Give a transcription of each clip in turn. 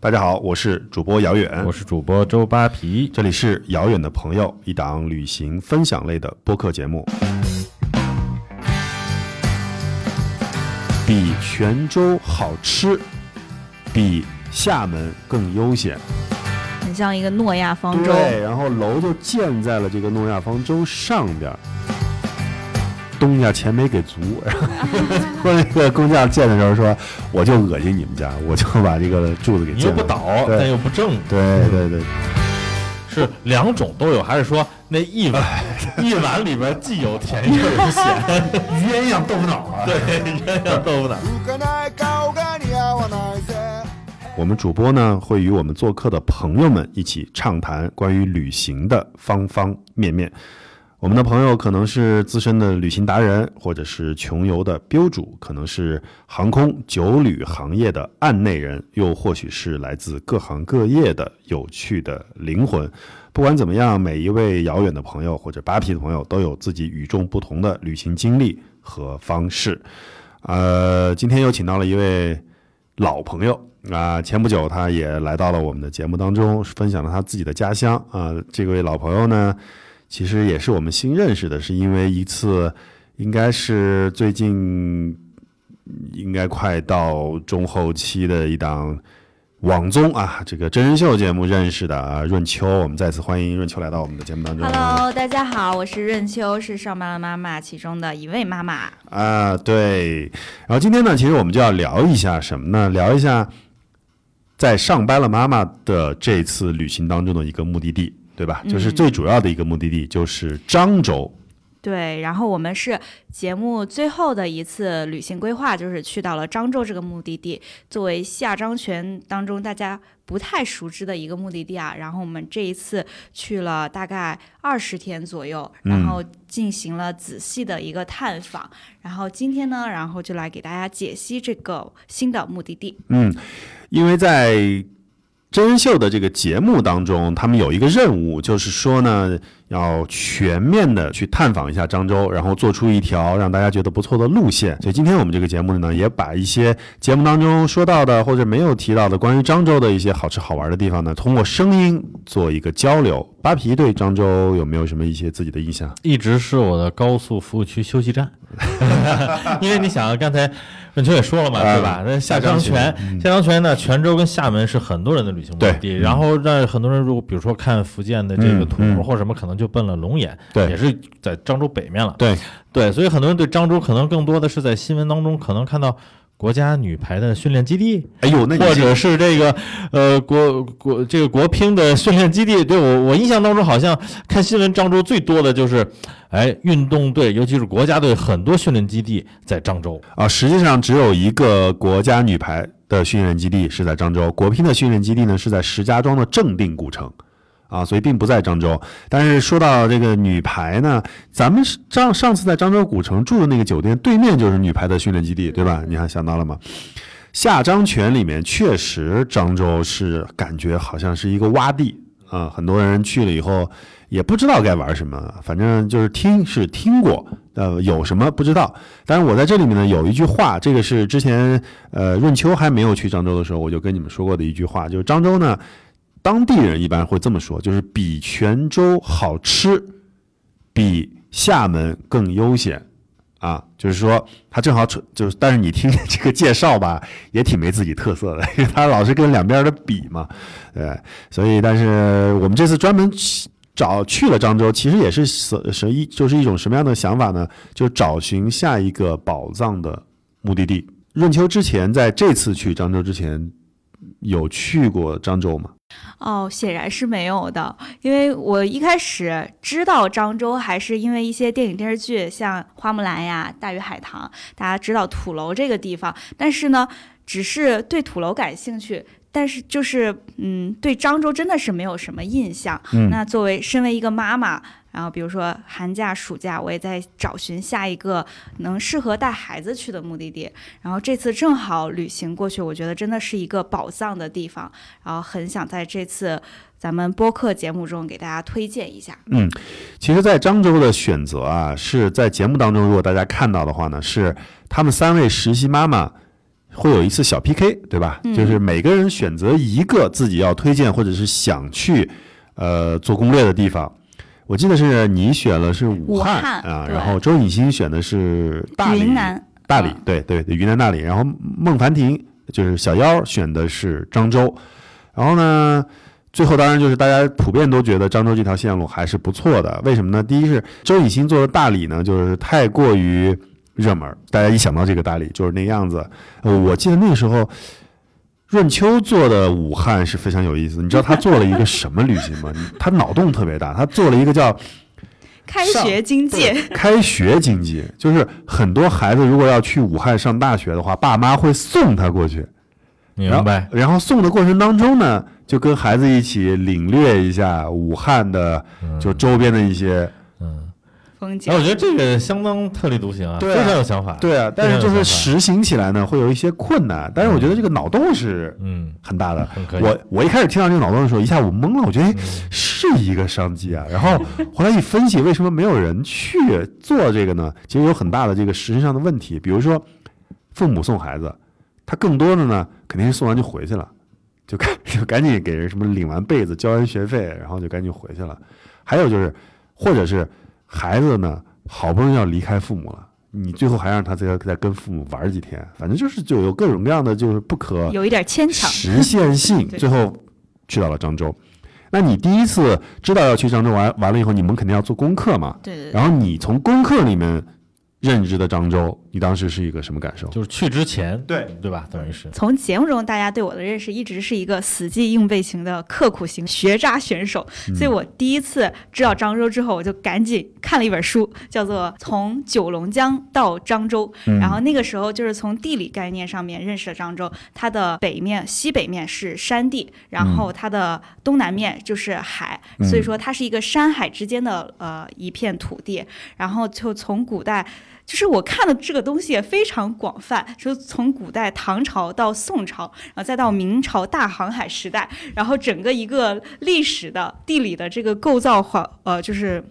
大家好，我是主播姚远，我是主播周扒皮，这里是遥远的朋友，一档旅行分享类的播客节目。比泉州好吃，比厦门更悠闲。很像一个诺亚方舟。对，然后楼就建在了这个诺亚方舟上边儿。东家钱没给足，然 后说那个工匠建的时候说，我就恶心你们家，我就把这个柱子给建了。你又不倒，但又不正，对对对，是两种都有，还是说那一碗 一碗里边既有甜又有咸？鸳鸯豆腐脑啊！对，鸳鸯豆腐脑。我们主播呢会与我们做客的朋友们一起畅谈关于旅行的方方面面。我们的朋友可能是资深的旅行达人，或者是穷游的标主，可能是航空酒旅行业的案内人，又或许是来自各行各业的有趣的灵魂。不管怎么样，每一位遥远的朋友或者扒皮的朋友都有自己与众不同的旅行经历和方式。呃，今天又请到了一位老朋友啊，前不久他也来到了我们的节目当中，分享了他自己的家乡啊。这位老朋友呢，其实也是我们新认识的，是因为一次应该是最近应该快到中后期的一档网综啊，这个真人秀节目认识的啊，润秋。我们再次欢迎润秋来到我们的节目当中。Hello，大家好，我是润秋，是上班了妈妈其中的一位妈妈。啊，对。然后今天呢，其实我们就要聊一下什么呢？聊一下在上班了妈妈的这次旅行当中的一个目的地，对吧？就是嗯最主要的一个目的地就是漳州。对，然后我们是节目最后的一次旅行规划，就是去到了漳州这个目的地，作为下漳泉当中大家不太熟知的一个目的地啊。然后我们这一次去了大概二十天左右，然后进行了仔细的一个探访。然后今天呢，然后就来给大家解析这个新的目的地。嗯，因为在真人秀的这个节目当中，他们有一个任务，就是说呢，要全面的去探访一下漳州，然后做出一条让大家觉得不错的路线。所以今天我们这个节目呢，也把一些节目当中说到的或者没有提到的关于漳州的一些好吃好玩的地方呢，通过声音做一个交流。扒皮对漳州有没有什么一些自己的印象？一直是我的高速服务区休息站，因为你想，刚才也说了嘛，啊对吧？那下下漳漳泉，下漳泉呢，泉州跟厦门是很多人的旅行目的地。对然后让很多人如果比如说看福建的这个土或什么，可能就奔了龙岩，对也是在漳州北面了。对，对，所以很多人对漳州可能更多的是在新闻当中可能看到国家女排的训练基地，哎呦，那或者是这个呃国国这个国乒的训练基地。对我我印象当中，好像看新闻漳州最多的就是，哎，运动队，尤其是国家队，很多训练基地在漳州。啊，实际上只有一个国家女排的训练基地是在漳州，国乒的训练基地呢是在石家庄的正定古城，啊，所以并不在漳州。但是说到这个女排呢，咱们是上上次在漳州古城住的那个酒店对面就是女排的训练基地，对吧？你还想到了吗？下漳泉里面确实漳州是感觉好像是一个洼地啊，很多人去了以后也不知道该玩什么，反正就是听是听过，呃，有什么不知道。但是我在这里面呢有一句话，这个是之前呃润秋还没有去漳州的时候，我就跟你们说过的一句话，就是漳州呢，当地人一般会这么说，就是比泉州好吃，比厦门更悠闲。啊，就是说他正好就是，但是你听这个介绍吧，也挺没自己特色的，因为他老是跟两边的比嘛，对，所以但是我们这次专门去找去了漳州，其实也是是是一就是一种什么样的想法呢？就找寻下一个宝藏的目的地。润秋之前在这次去漳州之前，有去过漳州吗？哦，显然是没有的，因为我一开始知道漳州还是因为一些电影电视剧，像《花木兰》呀、《大鱼海棠》，大家知道土楼这个地方，但是呢，只是对土楼感兴趣。但是就是，嗯，对漳州真的是没有什么印象。嗯那作为身为一个妈妈，然后比如说寒假、暑假，我也在找寻下一个能适合带孩子去的目的地。然后这次正好旅行过去，我觉得真的是一个宝藏的地方，然后很想在这次咱们播客节目中给大家推荐一下。嗯，其实，在漳州的选择啊，是在节目当中，如果大家看到的话呢，是他们三位实习妈妈会有一次小 PK，对吧？嗯就是每个人选择一个自己要推荐或者是想去呃做攻略的地方。我记得是你选了是武武汉汉啊，然后周以新选的是大理，云南大理嗯，对对对，云南大理。然后孟凡婷就是小妖选的是漳州，然后呢，最后当然就是大家普遍都觉得漳州这条线路还是不错的。为什么呢？第一是周以新做的大理呢，就是太过于热门，大家一想到这个大理就是那样子。呃，我记得那个时候。润秋做的武汉是非常有意思，你知道他做了一个什么旅行吗？他脑洞特别大，他做了一个叫开学经济，开学经济，就是很多孩子如果要去武汉上大学的话，爸妈会送他过去。明白？然后送的过程当中呢，就跟孩子一起领略一下武汉的就周边的一些。嗯，风景哎，我觉得这个相当特立独行啊，对啊非常有想法。，对啊，但是就是实行起来呢，会有一些困难。但是我觉得这个脑洞是嗯，很大的。我我一开始听到这个脑洞的时候，一下我懵了，我觉得是一个商机啊。然后后来一分析，为什么没有人去做这个呢？其实有很大的这个实质上的问题。比如说，父母送孩子，他更多的呢肯定是送完就回去了，就赶就赶紧给人什么领完被子、交完学费，然后就赶紧回去了。还有就是，或者是孩子呢好不容易要离开父母了。你最后还让他再再跟父母玩几天，反正就是就有各种各样的就是不可有一点牵强。实现性，最后去到了漳州。那你第一次知道要去漳州玩完了以后，你们肯定要做功课嘛。对对对，然后你从功课里面认知的漳州，你当时是一个什么感受？就是去之前，对对吧？等于是，从节目中大家对我的认识一直是一个死记硬背型的刻苦型学渣选手，所以我第一次知道漳州之后，我就赶紧看了一本书，叫做《从九龙江到漳州》。嗯然后那个时候就是从地理概念上面认识了漳州，它的北面、西北面是山地，然后它的东南面就是海，嗯所以说它是一个山海之间的呃一片土地。然后就从古代。就是我看的这个东西也非常广泛，说从古代唐朝到宋朝，然后再到明朝大航海时代，然后整个一个历史的地理的这个构造化，呃，就是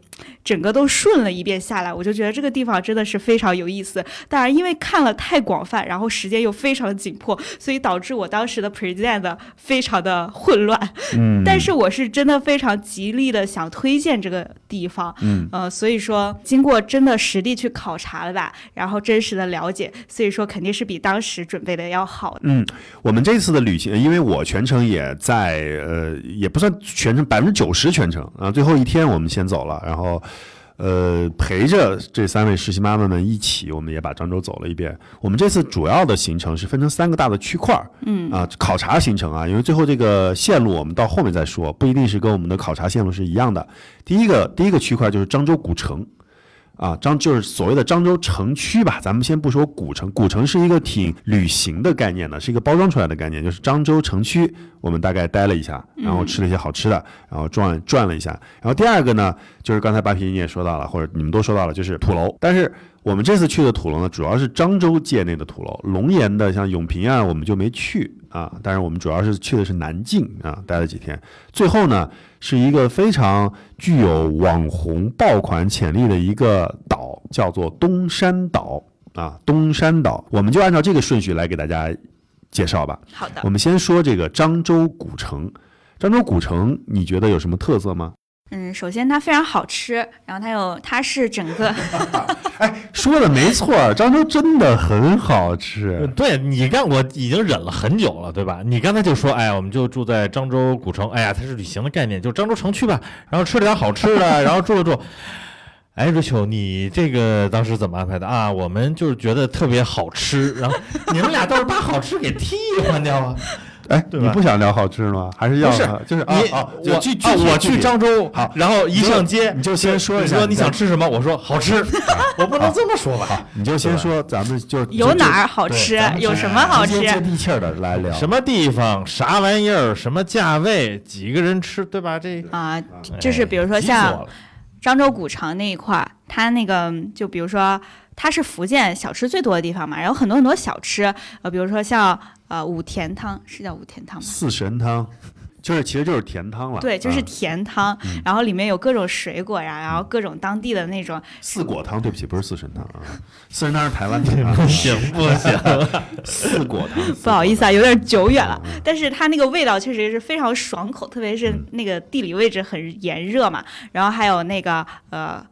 整个都顺了一遍下来，我就觉得这个地方真的是非常有意思。当然，因为看了太广泛，然后时间又非常的紧迫，所以导致我当时的 present 非常的混乱。嗯，但是我是真的非常极力的想推荐这个地方，嗯呃，所以说经过真的实地去考察了吧，然后真实的了解，所以说肯定是比当时准备的要好的。嗯，我们这次的旅行，因为我全程也在，呃，也不算全程，百分之九十全程啊。最后一天我们先走了，然后，呃，陪着这三位实习妈妈们一起，我们也把漳州走了一遍。我们这次主要的行程是分成三个大的区块儿，嗯啊，考察行程啊，因为最后这个线路我们到后面再说，不一定是跟我们的考察线路是一样的。第一个第一个区块就是漳州古城。啊，漳就是所谓的漳州城区吧，咱们先不说古城，古城是一个挺旅行的概念的，是一个包装出来的概念，就是漳州城区，我们大概待了一下，然后吃了一些好吃的，然后转转了一下，然后第二个呢，就是刚才八皮你也说到了，或者你们都说到了，就是土楼，但是我们这次去的土楼呢，主要是漳州界内的土楼，龙岩的像永平啊，我们就没去啊，但是我们主要是去的是南靖啊，待了几天，最后呢。是一个非常具有网红爆款潜力的一个岛，叫做东山岛啊。东山岛，我们就按照这个顺序来给大家介绍吧。好的我，们先说这个漳州古城。漳州古城，你觉得有什么特色吗？嗯，首先它非常好吃，然后它有它是整个 哎说的没错，漳州真的很好吃。对你刚我已经忍了很久了，对吧？你刚才就说，哎，我们就住在漳州古城，哎呀，它是旅行的概念，就漳州城区吧，然后吃了点好吃的，然后住了住。哎，瑞秋，你这个当时怎么安排的啊？我们就是觉得特别好吃，然后你们俩倒是把好吃给替换掉啊？哎，你不想聊好吃吗？还是要不是就是啊你啊，我就具具啊我去漳州，好然后一上街你就先说一你说你下你想吃什么？我说好吃，我不能这么说吧？你就 先说，咱们就有哪儿好吃，有什么好吃直接，接地气儿的来聊。什么地方、啥玩意儿、什么价位、几个人吃，对吧？这啊？就是比如说像漳州古城那一块儿，它那个就比如说它是福建小吃最多的地方嘛，然后很多很多小吃，呃，比如说像呃五甜汤，是叫五甜汤吗？四神汤，就是其实就是甜汤了。对，就是啊。甜汤，然后里面有各种水果呀，然后各种当地的那种四果汤，对不起，不是四神汤啊，四神汤是台湾的。啊，行不行？四果汤，不好意思啊，有点久远了但是它那个味道确实是非常爽口，特别是嗯。那个地理位置很炎热嘛，然后还有那个呃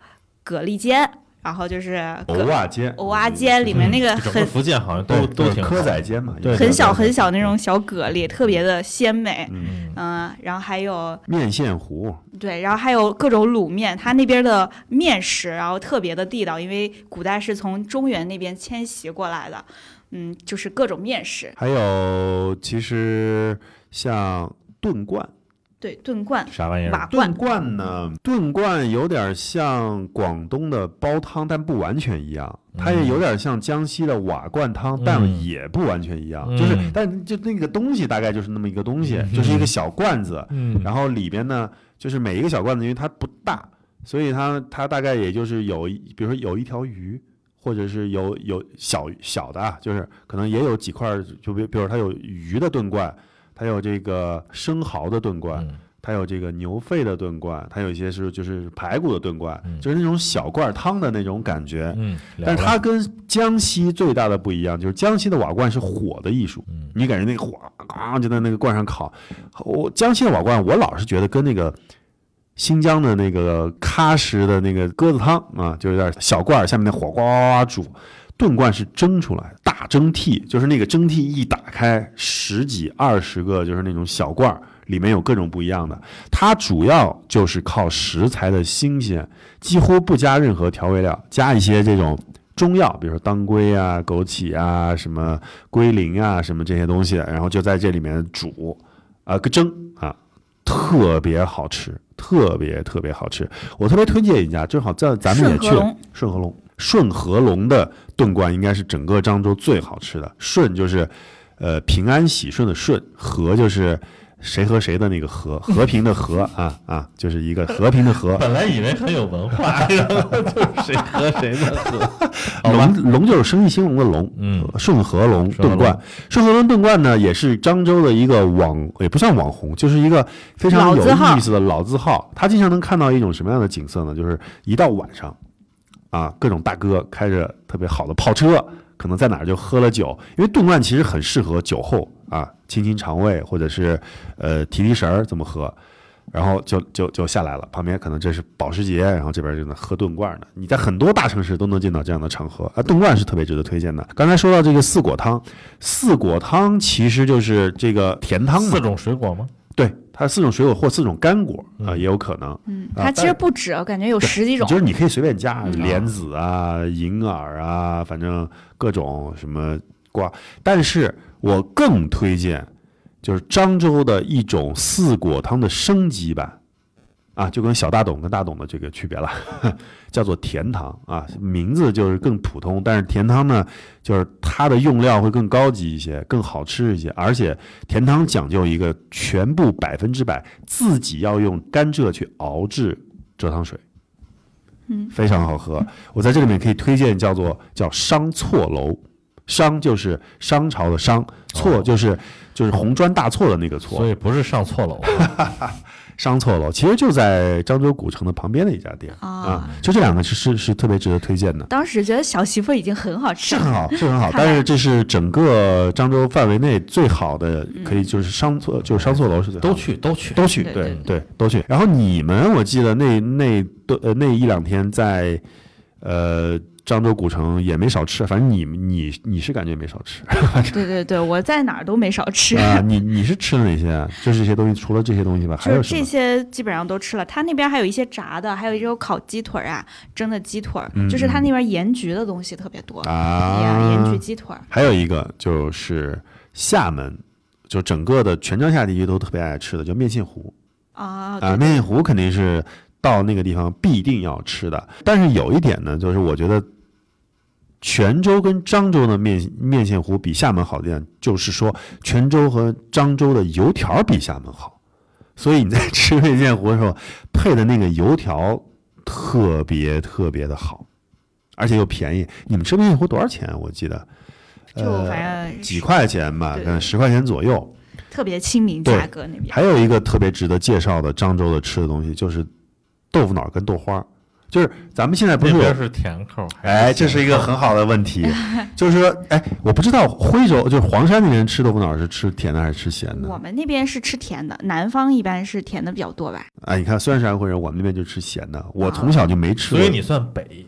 蛤蜊煎，然后就是藕蛤蛙煎，藕蛙煎里面那个很福建好像都都挺蚵仔煎嘛，对很小很小那种小蛤蜊，特别的鲜美，嗯，嗯，然后还有面线糊，对，然后还有各种卤面，它那边的面食，然后特别的地道，因为古代是从中原那边迁徙过来的，嗯，就是各种面食，还有其实像炖罐，对，炖罐、啥玩意儿？瓦炖罐，呢，炖罐有点像广东的煲汤，但不完全一样。它也有点像江西的瓦罐汤，但嗯也不完全一样。嗯就是，但就那个东西大概就是那么一个东西，嗯 就是一个小罐子，嗯，然后里边呢，就是每一个小罐子，因为它不大，所以它它大概也就是有一，比如说有一条鱼，或者是有有小小的啊，就是可能也有几块，就比比如它有鱼的炖罐，它有这个生蚝的炖罐，嗯它有这个牛肺的炖罐，它有一些是就是排骨的炖罐，嗯就是那种小罐汤的那种感觉。嗯，但是它跟江西最大的不一样，就是江西的瓦罐是火的艺术，嗯你感觉那个火啊就在那个罐上烤。我江西的瓦罐，我老是觉得跟那个新疆的那个喀什的那个鸽子汤啊，就有点小罐儿下面那火呱呱呱煮。炖罐是蒸出来的，大蒸屉，就是那个蒸屉一打开，十几二十个就是那种小罐儿，里面有各种不一样的。它主要就是靠食材的新鲜，几乎不加任何调味料，加一些这种中药，比如说当归啊、枸杞啊、什么龟苓啊、什么这些东西，然后就在这里面煮，啊、个蒸啊，特别好吃，特别特别好吃。我特别推荐一家，正好在咱们也去了顺和龙顺和龙，的炖罐应该是整个漳州最好吃的。顺就是呃平安喜顺的顺，和就是谁和谁的那个和，和平的和啊啊，就是一个和平的和。本来以为很有文化，然后就是谁和谁的和，龙龙就是生意兴隆的龙，嗯顺和龙炖罐，顺和龙炖罐呢，也是漳州的一个网，也不算网红，就是一个非常有意思的老字号。他经常能看到一种什么样的景色呢？就是一到晚上，啊，各种大哥开着特别好的跑车，可能在哪儿就喝了酒，因为炖罐其实很适合酒后啊，清清肠胃或者是呃提提神儿这么喝。然后就就就下来了，旁边可能这是保时捷，然后这边就能喝炖罐呢。你在很多大城市都能见到这样的场合啊，炖罐是特别值得推荐的。刚才说到这个四果汤，四果汤其实就是这个甜汤四，种水果吗？对，它四种水果或四种干果啊、嗯也有可能。嗯，啊它其实不止，我感觉有十几种就。是你可以随便加嗯莲子啊、银耳啊，反正各种什么瓜。但是我更推荐就是漳州的一种四果汤的升级版啊，就跟小大董跟大董的这个区别了，叫做甜汤啊，名字就是更普通，但是甜汤呢，就是它的用料会更高级一些，更好吃一些，而且甜汤讲究一个全部百分之百自己要用甘蔗去熬制蔗糖水。嗯非常好喝。我在这里面可以推荐叫做叫商错楼，商就是商朝的商，错就是就是红砖大错的那个错所，以不是上错楼，商错楼其实就在漳州古城的旁边的一家店啊啊，就这两个是是是特别值得推荐的。当时觉得小媳妇已经很好吃了，是很好，是很好，但是这是整个漳州范围内最好的，可以就是商错，就是商错楼是最好的。都去都去。都去，对对对对，都去。然后你们，我记得那那都呃那一两天在呃漳州古城也没少吃，反正你你你是感觉没少吃 对对对，我在哪儿都没少吃。啊？你你是吃了哪些啊？就是这些东西，除了这些东西吧，还有这？些基本上都吃了，他那边还有一些炸的，还有一种烤鸡腿儿啊，蒸的鸡腿就是他那边盐焗的东西特别多，啊，盐焗鸡腿儿，还有一个就是厦门，就整个的全江夏地区都特别爱吃的，叫面线糊。啊，啊，面线糊肯定是到那个地方必定要吃的。但是有一点呢，就是我觉得泉州跟漳州的面面线糊比厦门好的点，就是说泉州和漳州的油条比厦门好。所以你在吃面线糊的时候，配的那个油条特别特别的好，而且又便宜。你们吃面线糊多少钱？我记得，就呃反正几块钱吧，对可能十块钱左右。特别亲民，价格那边。还有一个特别值得介绍的漳州的吃的东西，就是豆腐脑跟豆花儿。就是咱们现在不是有那边是甜口，还哎，这是一个很好的问题，就是说，哎，我不知道徽州就是黄山那边吃豆腐脑是吃甜的还是吃咸的？我们那边是吃甜的，南方一般是甜的比较多吧。哎，你看，虽然是安徽人，我们那边就吃咸的。我从小就没吃过。所以你算北，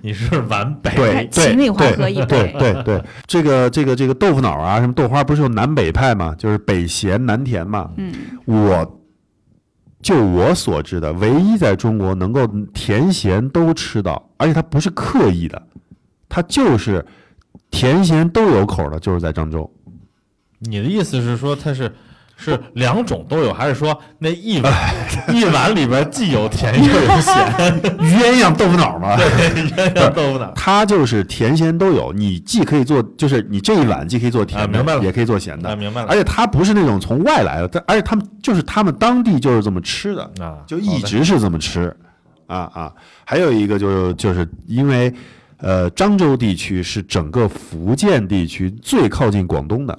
你是皖北。对对 秦岭淮河以对北，对对，这个这个这个豆腐脑啊，什么豆花，不是有南北派嘛？就是北咸南甜嘛。嗯，我就我所知的，唯一在中国能够甜咸都吃到，而且它不是刻意的，它就是甜咸都有口的，就是在郑州。你的意思是说它是是两种都有，还是说那一碗一碗里边既有甜 又有咸？鸳鸯豆腐脑嘛，鸳鸯豆腐脑。它就是甜咸都有，你既可以做，就是你这一碗既可以做甜的，啊明白了也可以做咸的啊，，明白了而且它不是那种从外来的，但而且他们就是他们当地就是这么吃的，啊，就一直是这么吃，啊啊。还有一个就是就是因为呃漳州地区是整个福建地区最靠近广东的。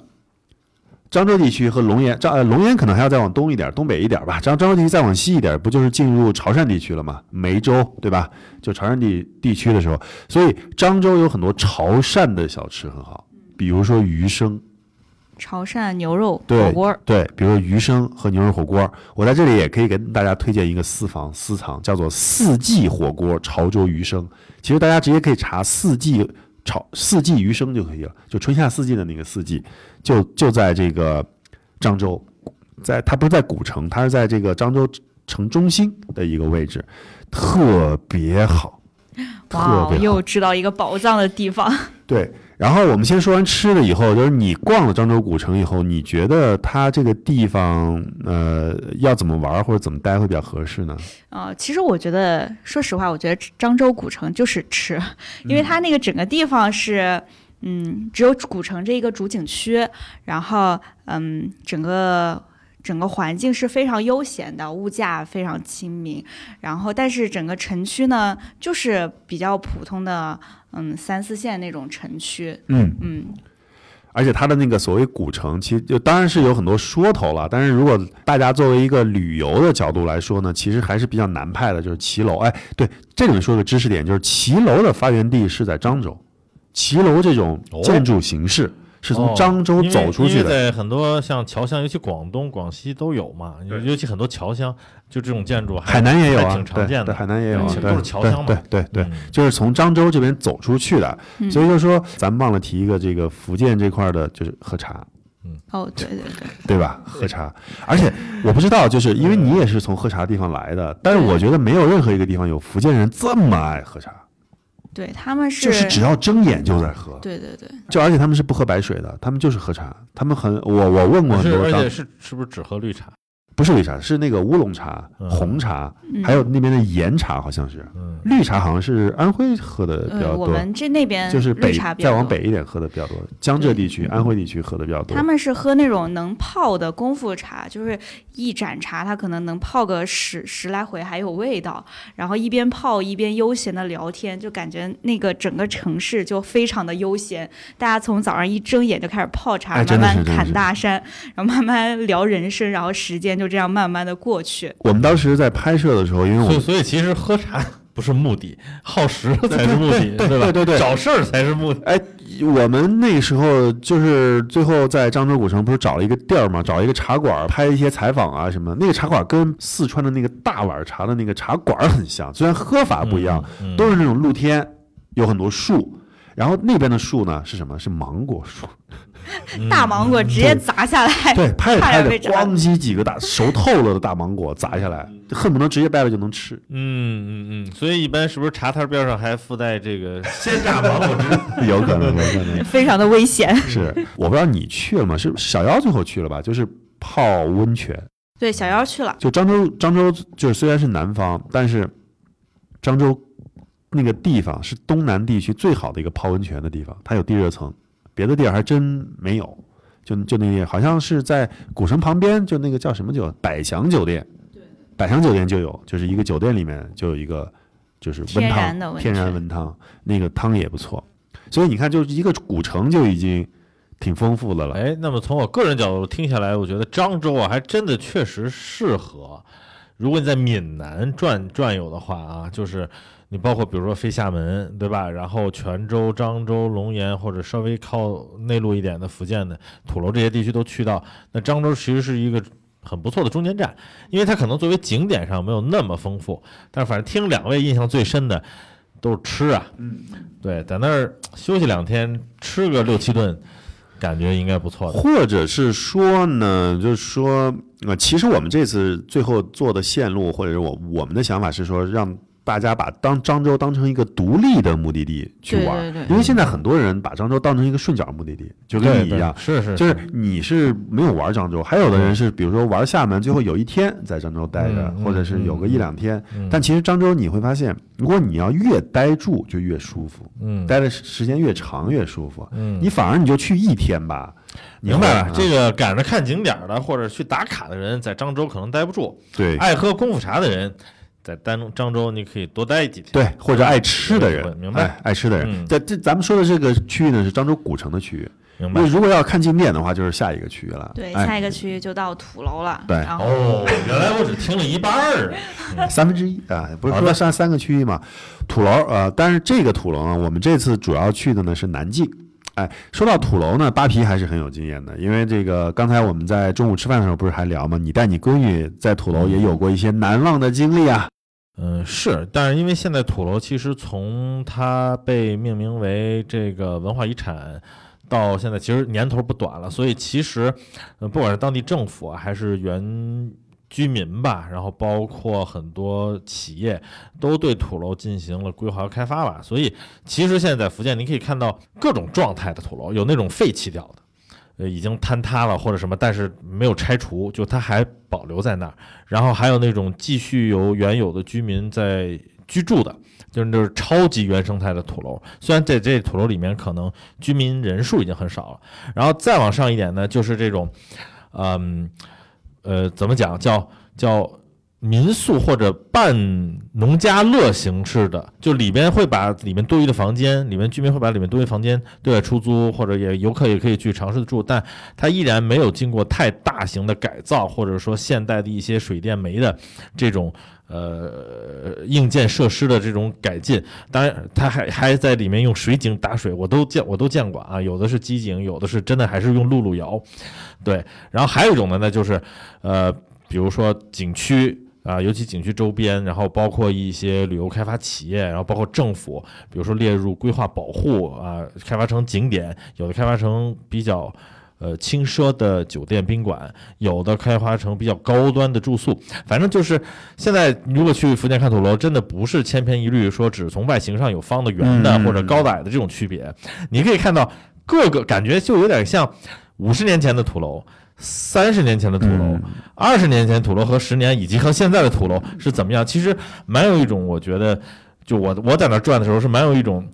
漳州地区和龙岩，漳呃龙岩可能还要再往东一点，东北一点吧。漳漳州地区再往西一点，不就是进入潮汕地区了吗？梅州对吧？就潮汕地地区的时候，所以漳州有很多潮汕的小吃很好，比如说鱼生，潮汕牛肉火锅儿，对，比如说鱼生和牛肉火锅，我在这里也可以给大家推荐一个私房私藏，叫做四季火锅潮州鱼生。其实大家直接可以查四季潮四季余生就可以了，就春夏四季的那个四季，就就在这个漳州，在它不是在古城，它是在这个漳州城中心的一个位置，特别好，特哇。又知道一个宝藏的地方。对，然后我们先说完吃的以后，就是你逛了漳州古城以后，你觉得它这个地方呃要怎么玩或者怎么待会比较合适呢？呃，其实我觉得，说实话，我觉得漳州古城就是吃，因为它那个整个地方是，嗯，只有古城这一个主景区，然后，嗯，整个整个环境是非常悠闲的，物价非常亲民，然后，但是整个城区呢，就是比较普通的，嗯，三四线那种城区，嗯，嗯，而且它的那个所谓古城，其实就当然是有很多说头了，但是如果大家作为一个旅游的角度来说呢，其实还是比较难派的，就是骑楼。哎，对，这里面说个知识点，就是骑楼的发源地是在漳州，骑楼这种哦建筑形式是从漳州走出去的。因很多像侨乡，尤其广东、广西都有嘛，尤尤其很多侨乡，就这种建筑，海南也有啊，挺常对见的。海南也有都是侨乡嘛。对对对对，嗯。就是从漳州这边走出去的，嗯。所以就说咱们忘了提一个这个福建这块儿的，就是喝茶，嗯。哦，对对对，对吧？喝茶，而且我不知道，就是因为你也是从喝茶地方来的，但是我觉得没有任何一个地方有福建人这么爱喝茶，对他们是，就是只要睁眼就在喝，对对对，就而且他们是不喝白水的，他们就是喝茶，他们很我我问过很是多当而且是是不是只喝绿茶？不是绿茶，是那个乌龙茶、嗯红茶，嗯还有那边的岩茶，好像是嗯，绿茶，好像是安徽喝的比呃，较多。我们这那边就是北再茶比较多往北一点喝的比较多，江浙地区、安徽地区喝的比较多。他们是喝那种能泡的功夫茶，就是一盏茶，它可能能泡个十十来回，还有味道。然后一边泡一边悠闲的聊天，就感觉那个整个城市就非常的悠闲。大家从早上一睁眼就开始泡茶，哎慢慢侃大山，然后慢慢聊人生，然后时间就这样慢慢的过去。我们当时在拍摄的时候，因为我所所以其实喝茶 不是目的，耗时才是目的，对对吧？对对对找事儿才是目的。哎，我们那时候就是最后在漳州古城不是找了一个地儿嘛，找一个茶馆拍一些采访啊什么。那个茶馆跟四川的那个大碗茶的那个茶馆很像，虽然喝法不一样，嗯，都是那种露天，有很多树。然后那边的树呢是什么？是芒果树。嗯 大芒果直接砸下来，对，拍着拍着，咣叽几个大熟透了的大芒果砸下来，恨不能直接掰了就能吃。嗯嗯嗯，所以一般是不是茶摊边上还附带这个 鲜榨芒果汁？有可能，有可能。非常的危险。是，我不知道你去了吗？是小妖最后去了吧？就是泡温泉。对，小妖去了，就漳州，漳州就是虽然是南方，但是漳州那个地方是东南地区最好的一个泡温泉的地方，它有地热层，别的地儿还真没有。就就那地好像是在古城旁边，就那个叫什么酒，百祥酒店。百祥酒店就有，就是一个酒店里面就有一个就是温天汤，然温天然温汤，那个汤也不错。所以你看，就是一个古城就已经挺丰富的了。哎，那么从我个人角度听下来，我觉得漳州啊，还真的确实适合。如果你在闽南转转悠的话啊，就是你包括比如说飞厦门，对吧？然后泉州、漳州、龙岩，或者稍微靠内陆一点的福建的土楼这些地区都去到，那漳州其实是一个很不错的中间站，因为它可能作为景点上没有那么丰富，但是反正听两位印象最深的都是吃啊，嗯，对，在那儿休息两天，吃个六七顿。感觉应该不错的，或者是说呢，就是说，呃，其实我们这次最后做的线路，或者是我我们的想法是说，让大家把当漳州当成一个独立的目的地去玩，对对对。因为现在很多人把漳州当成一个顺角目的地，就跟你一样。是是，就是你是没有玩漳州，还有的人是比如说玩厦门，最后有一天在漳州待着，嗯或者是有个一两天。嗯但其实漳州你会发现，如果你要越待住就越舒服，嗯。待的时间越长越舒服。嗯。你反而你就去一天吧，明白了，这个赶着看景点的或者去打卡的人，在漳州可能待不住；对。爱喝功夫茶的人，在丹漳州你可以多待几天。对，或者爱吃的人，明白哎爱吃的人。嗯这这咱们说的这个区域呢是漳州古城的区域，明白因为。如果要看景点的话，就是下一个区域了。对，哎下一个区域就到土楼了。对哦，原来我只听了一半儿啊。三分之一啊，不是说上三个区域嘛？土楼呃，但是这个土楼呢，我们这次主要去的呢是南靖。哎，说到土楼呢，扒皮还是很有经验的，因为这个刚才我们在中午吃饭的时候不是还聊吗？你带你闺女在土楼也有过一些难忘的经历啊。嗯，是，但是因为现在土楼其实从它被命名为这个文化遗产到现在，其实年头不短了，所以其实，呃，不管是当地政府啊，还是原居民吧，然后包括很多企业，都对土楼进行了规划和开发吧。所以其实现在在福建，你可以看到各种状态的土楼，有那种废弃掉的。呃，已经坍塌了或者什么，但是没有拆除，就它还保留在那儿。然后还有那种继续由原有的居民在居住的，就是就是超级原生态的土楼。虽然在这土楼里面可能居民人数已经很少了，然后再往上一点呢，就是这种，嗯，呃，怎么讲叫叫民宿或者半农家乐形式的，就里边会把里面多余的房间，里面居民会把里面多余房间对外出租，或者也游客也可以去尝试住，但它依然没有经过太大型的改造，或者说现代的一些水电煤的这种呃硬件设施的这种改进。当然，它还还在里面用水井打水，我都见我都见过啊，有的是机井，有的是真的还是用露露窑。对，然后还有一种呢，那就是呃，比如说景区。啊，尤其景区周边，然后包括一些旅游开发企业，然后包括政府，比如说列入规划保护啊，开发成景点，有的开发成比较呃轻奢的酒店宾馆，有的开发成比较高端的住宿。反正就是现在如果去福建看土楼，真的不是千篇一律说只从外形上有方的、圆的嗯或者高的、矮的这种区别，你可以看到各个感觉就有点像五十年前的土楼。三十年前的土楼嗯，二十、年前土楼和十年以及和现在的土楼是怎么样？其实蛮有一种，我觉得，就我我在那儿转的时候是蛮有一种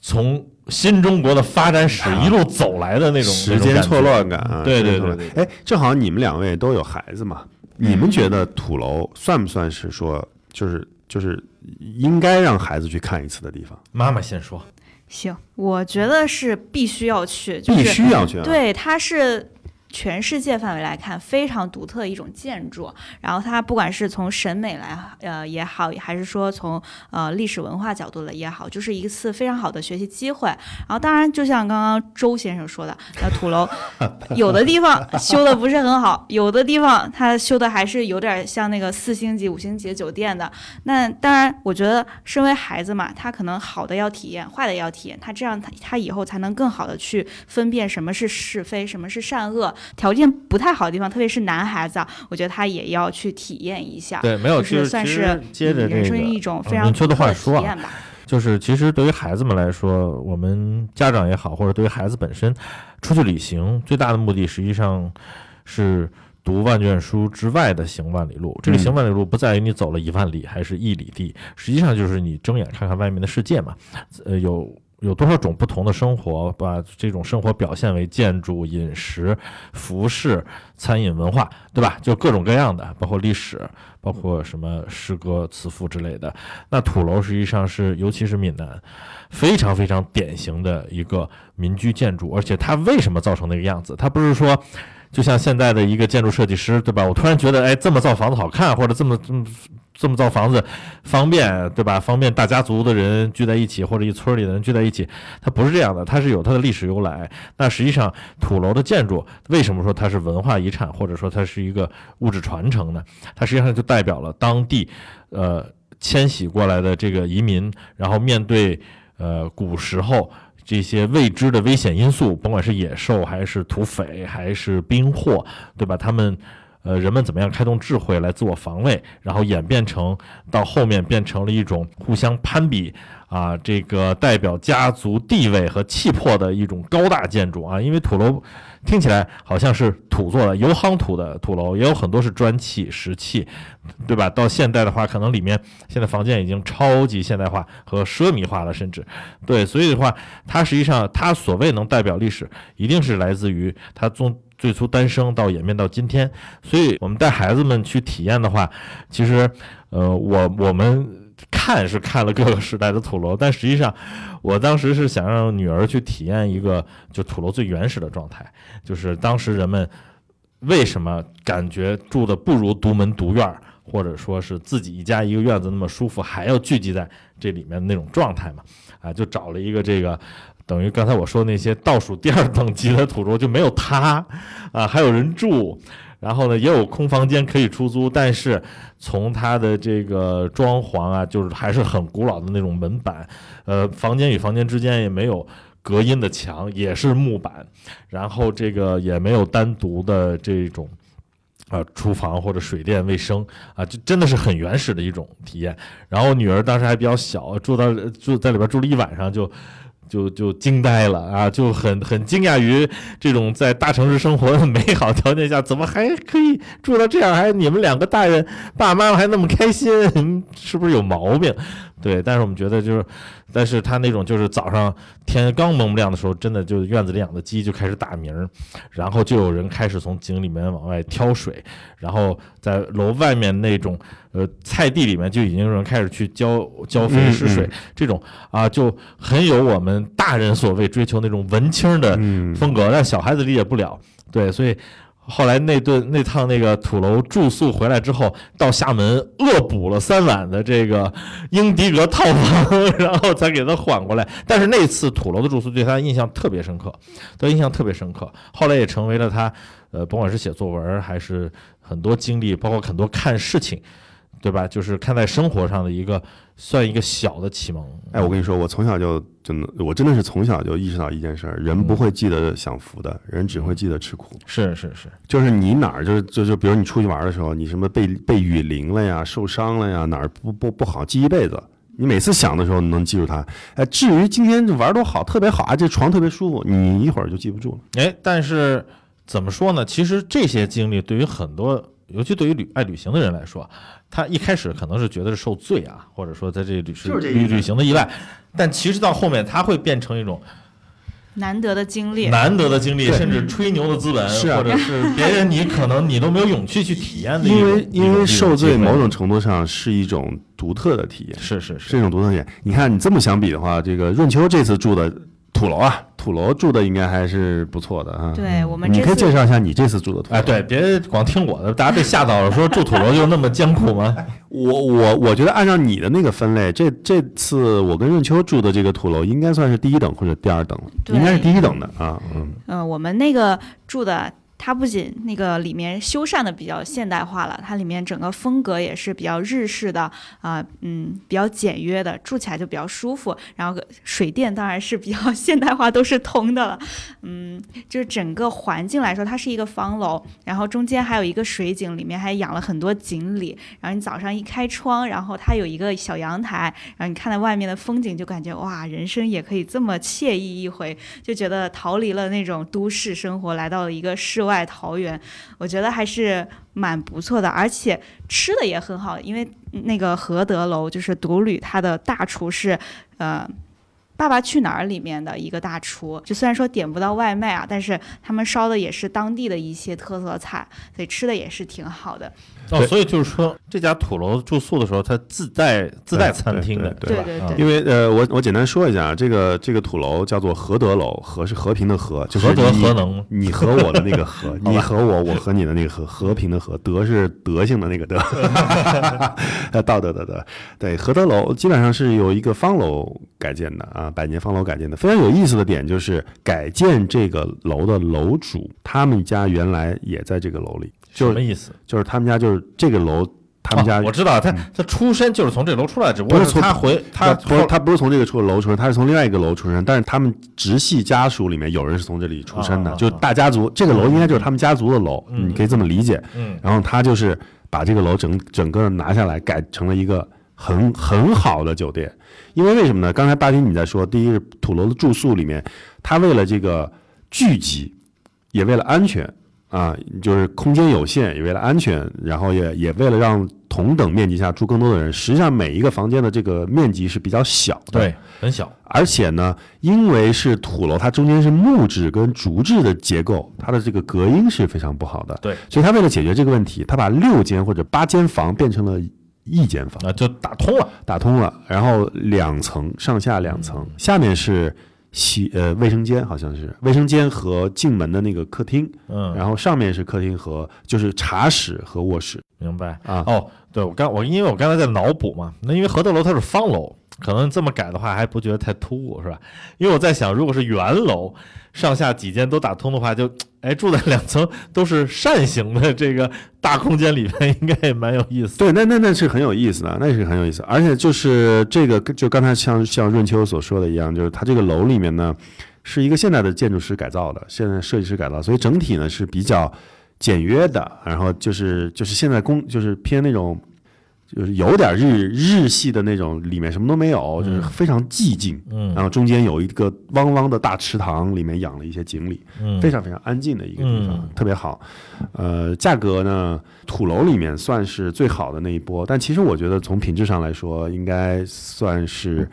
从新中国的发展史一路走来的那种时间错。乱感啊，对对对对哎，正好你们两位都有孩子嘛，你们觉得土楼算不算是说，就是就是应该让孩子去看一次的地方？妈妈先说，行，我觉得是必须要去，就必须要去啊！对，它是全世界范围来看非常独特的一种建筑。然后它不管是从审美来呃也好，还是说从呃历史文化角度的也好，就是一次非常好的学习机会。然后当然，就像刚刚周先生说的，那土楼 有的地方修的不是很好，有的地方它修的还是有点像那个四星级、五星级酒店的。那当然，我觉得身为孩子嘛，他可能好的要体验，坏的也要体验，他这样他他以后才能更好的去分辨什么是是非，什么是善恶。条件不太好的地方，特别是男孩子啊，我觉得他也要去体验一下。对，没有，就是算是接着这人生一种非嗯说的常独特的话说啊体验吧。就是其实对于孩子们来说，我们家长也好，或者对于孩子本身，出去旅行最大的目的实际上是读万卷书之外的行万里路。这个嗯行万里路不在于你走了一万里还是一里地，实际上就是你睁眼看看外面的世界嘛。呃，有有多少种不同的生活，把这种生活表现为建筑、饮食、服饰、餐饮、文化，对吧？就各种各样的，包括历史，包括什么诗歌、词赋之类的。那土楼实际上是，尤其是闽南，非常非常典型的一个民居建筑。而且它为什么造成那个样子？它不是说，就像现在的一个建筑设计师，对吧？我突然觉得，哎，这么造房子好看，或者这么这么。这么造房子方便，对吧？方便大家族的人聚在一起，或者一村里的人聚在一起。它不是这样的，它是有它的历史由来。那实际上，土楼的建筑为什么说它是文化遗产，或者说它是一个物质传承呢？它实际上就代表了当地，呃，迁徙过来的这个移民，然后面对呃古时候这些未知的危险因素，甭管是野兽还是土匪还是兵祸，对吧？他们。呃，人们怎么样开动智慧来自我防卫，然后演变成到后面变成了一种互相攀比啊，这个代表家族地位和气魄的一种高大建筑啊。因为土楼听起来好像是土做的，油夯土的土楼也有很多是砖砌、石砌，对吧？到现代的话，可能里面现在房间已经超级现代化和奢靡化了，甚至对，所以的话，它实际上它所谓能代表历史，一定是来自于它从。最初诞生到演变到今天，所以我们带孩子们去体验的话，其实，呃，我我们看是看了各个时代的土楼，但实际上，我当时是想让女儿去体验一个就土楼最原始的状态，就是当时人们为什么感觉住的不如独门独院，或者说是自己一家一个院子那么舒服，还要聚集在这里面那种状态嘛？啊，就找了一个这个。等于刚才我说那些倒数第二等级的土楼就没有它，啊，还有人住，然后呢也有空房间可以出租，但是从它的这个装潢啊，就是还是很古老的那种门板，呃，房间与房间之间也没有隔音的墙，也是木板，然后这个也没有单独的这种啊厨房或者水电卫生啊，就真的是很原始的一种体验。然后女儿当时还比较小，住到住在里边住了一晚上就。就就就惊呆了啊，就很很惊讶于这种在大城市生活的美好条件下，怎么还可以住到这样？还你们两个大人爸妈还那么开心，是不是有毛病？对，但是我们觉得就是。但是他那种就是早上天刚蒙蒙亮的时候，真的就院子里养的鸡就开始打鸣儿，然后就有人开始从井里面往外挑水，然后在楼外面那种呃菜地里面就已经有人开始去浇浇肥施水，这种啊就很有我们大人所谓追求那种文青的风格，但小孩子理解不了，对，所以。后来那顿那趟那个土楼住宿回来之后，到厦门恶补了三晚的这个英迪格套房，然后才给他缓过来。但是那次土楼的住宿对他印象特别深刻，他印象特别深刻。后来也成为了他，呃，甭管是写作文还是很多经历，包括很多看事情。对吧？就是看在生活上的一个，算一个小的启蒙。哎，我跟你说，我从小就真的，我真的是从小就意识到一件事儿：人不会记得享福的，人只会记得吃苦。是是是，就是你哪儿就是就就比如你出去玩的时候，你什么被被雨淋了呀，受伤了呀，哪儿不不不好，记一辈子。你每次想的时候，你能记住它。哎，至于今天玩多好，特别好啊，这床特别舒服，你一会儿就记不住了。哎，但是怎么说呢？其实这些经历对于很多，尤其对于旅爱旅行的人来说。他一开始可能是觉得是受罪啊，或者说在这旅是旅旅行的意外，但其实到后面他会变成一种难得的经历，难得的经历，甚至吹牛的资本，或者是别人你可能你都没有勇气去体验的。因为因为受罪某种程度上是一种独特的体验，是是是一种独特体验。你看你这么相比的话，这个润秋这次住的。土楼啊，土楼住的应该还是不错的啊。对我们，你可以介绍一下你这次住的土楼。哎，对，别光听我的，大家被吓到了，说住土楼就那么艰苦吗？我我我觉得按照你的那个分类，这这次我跟润秋住的这个土楼应该算是第一等或者第二等了，应该是第一等的啊。嗯嗯，我们那个住的。它不仅那个里面修缮的比较现代化了，它里面整个风格也是比较日式的啊，嗯，比较简约的，住起来就比较舒服。然后水电当然是比较 现代化，都是通的了。嗯，就是整个环境来说，它是一个方楼，然后中间还有一个水井，里面还养了很多锦鲤。然后你早上一开窗，然后它有一个小阳台，然后你看到外面的风景，就感觉哇，人生也可以这么惬意一回，就觉得逃离了那种都市生活，来到了一个世外。外桃源，我觉得还是蛮不错的，而且吃的也很好，因为那个和德楼就是独旅，他的大厨是呃爸爸去哪儿》里面的一个大厨，就虽然说点不到外卖啊，但是他们烧的也是当地的一些特色菜，所以吃的也是挺好的。哦，所以就是说，这家土楼住宿的时候，它自带自带餐厅的，对吧？啊对对对。因为呃，我我简单说一下，这个这个土楼叫做和德楼，和是和平的和，就是何德你何能。你和我的那个和，你和我，我和你的那个和，和平的和，德是德性的那个德，呃，道德的德。对，和德楼基本上是由一个方楼改建的啊，百年方楼改建的。非常有意思的点就是，改建这个楼的楼主，他们家原来也在这个楼里，就是什么意思？就是他们家就是这个楼，他们家哦我知道，他他出身就是从这楼出来，只不过是他回他不是他不是从这个出楼出生，他是从另外一个楼出生，但是他们直系家属里面有人是从这里出生的，就是大家族，这个楼应该就是他们家族的楼，嗯你可以这么理解。嗯然后他就是把这个楼整整个拿下来，改成了一个很很好的酒店。因为为什么呢？刚才大军你在说，第一是土楼的住宿里面，他为了这个聚集，也为了安全啊，就是空间有限，也为了安全，然后也也为了让同等面积下住更多的人。实际上每一个房间的这个面积是比较小的，对很小，而且呢，因为是土楼，它中间是木质跟竹制的结构，它的这个隔音是非常不好的。对，所以他为了解决这个问题，他把六间或者八间房变成了一间房，啊，就打通了。打通了，然后两层，上下两层，下面是洗呃卫生间，好像是卫生间和进门的那个客厅，嗯，然后上面是客厅和就是茶室和卧室。明白。啊。哦，对我刚我因为我刚才在脑补嘛，那因为河德楼它是方楼，可能这么改的话还不觉得太突兀是吧？因为我在想，如果是圆楼，上下几间都打通的话，就 哎住在两层都是扇形的这个大空间里面，应该也蛮有意思。对，那那那是很有意思的，那是很有意思。而且就是这个，就刚才像像润秋所说的一样，就是它这个楼里面呢，是一个现代的建筑师改造的，现在设计师改造，所以整体呢是比较简约的。然后就是就是现在工就是偏那种。就是有点日日系的那种，里面什么都没有，就是非常寂静。嗯然后中间有一个汪汪的大池塘，里面养了一些锦鲤。嗯，非常非常安静的一个地方，嗯特别好。呃，价格呢，土楼里面算是最好的那一波，但其实我觉得从品质上来说，应该算是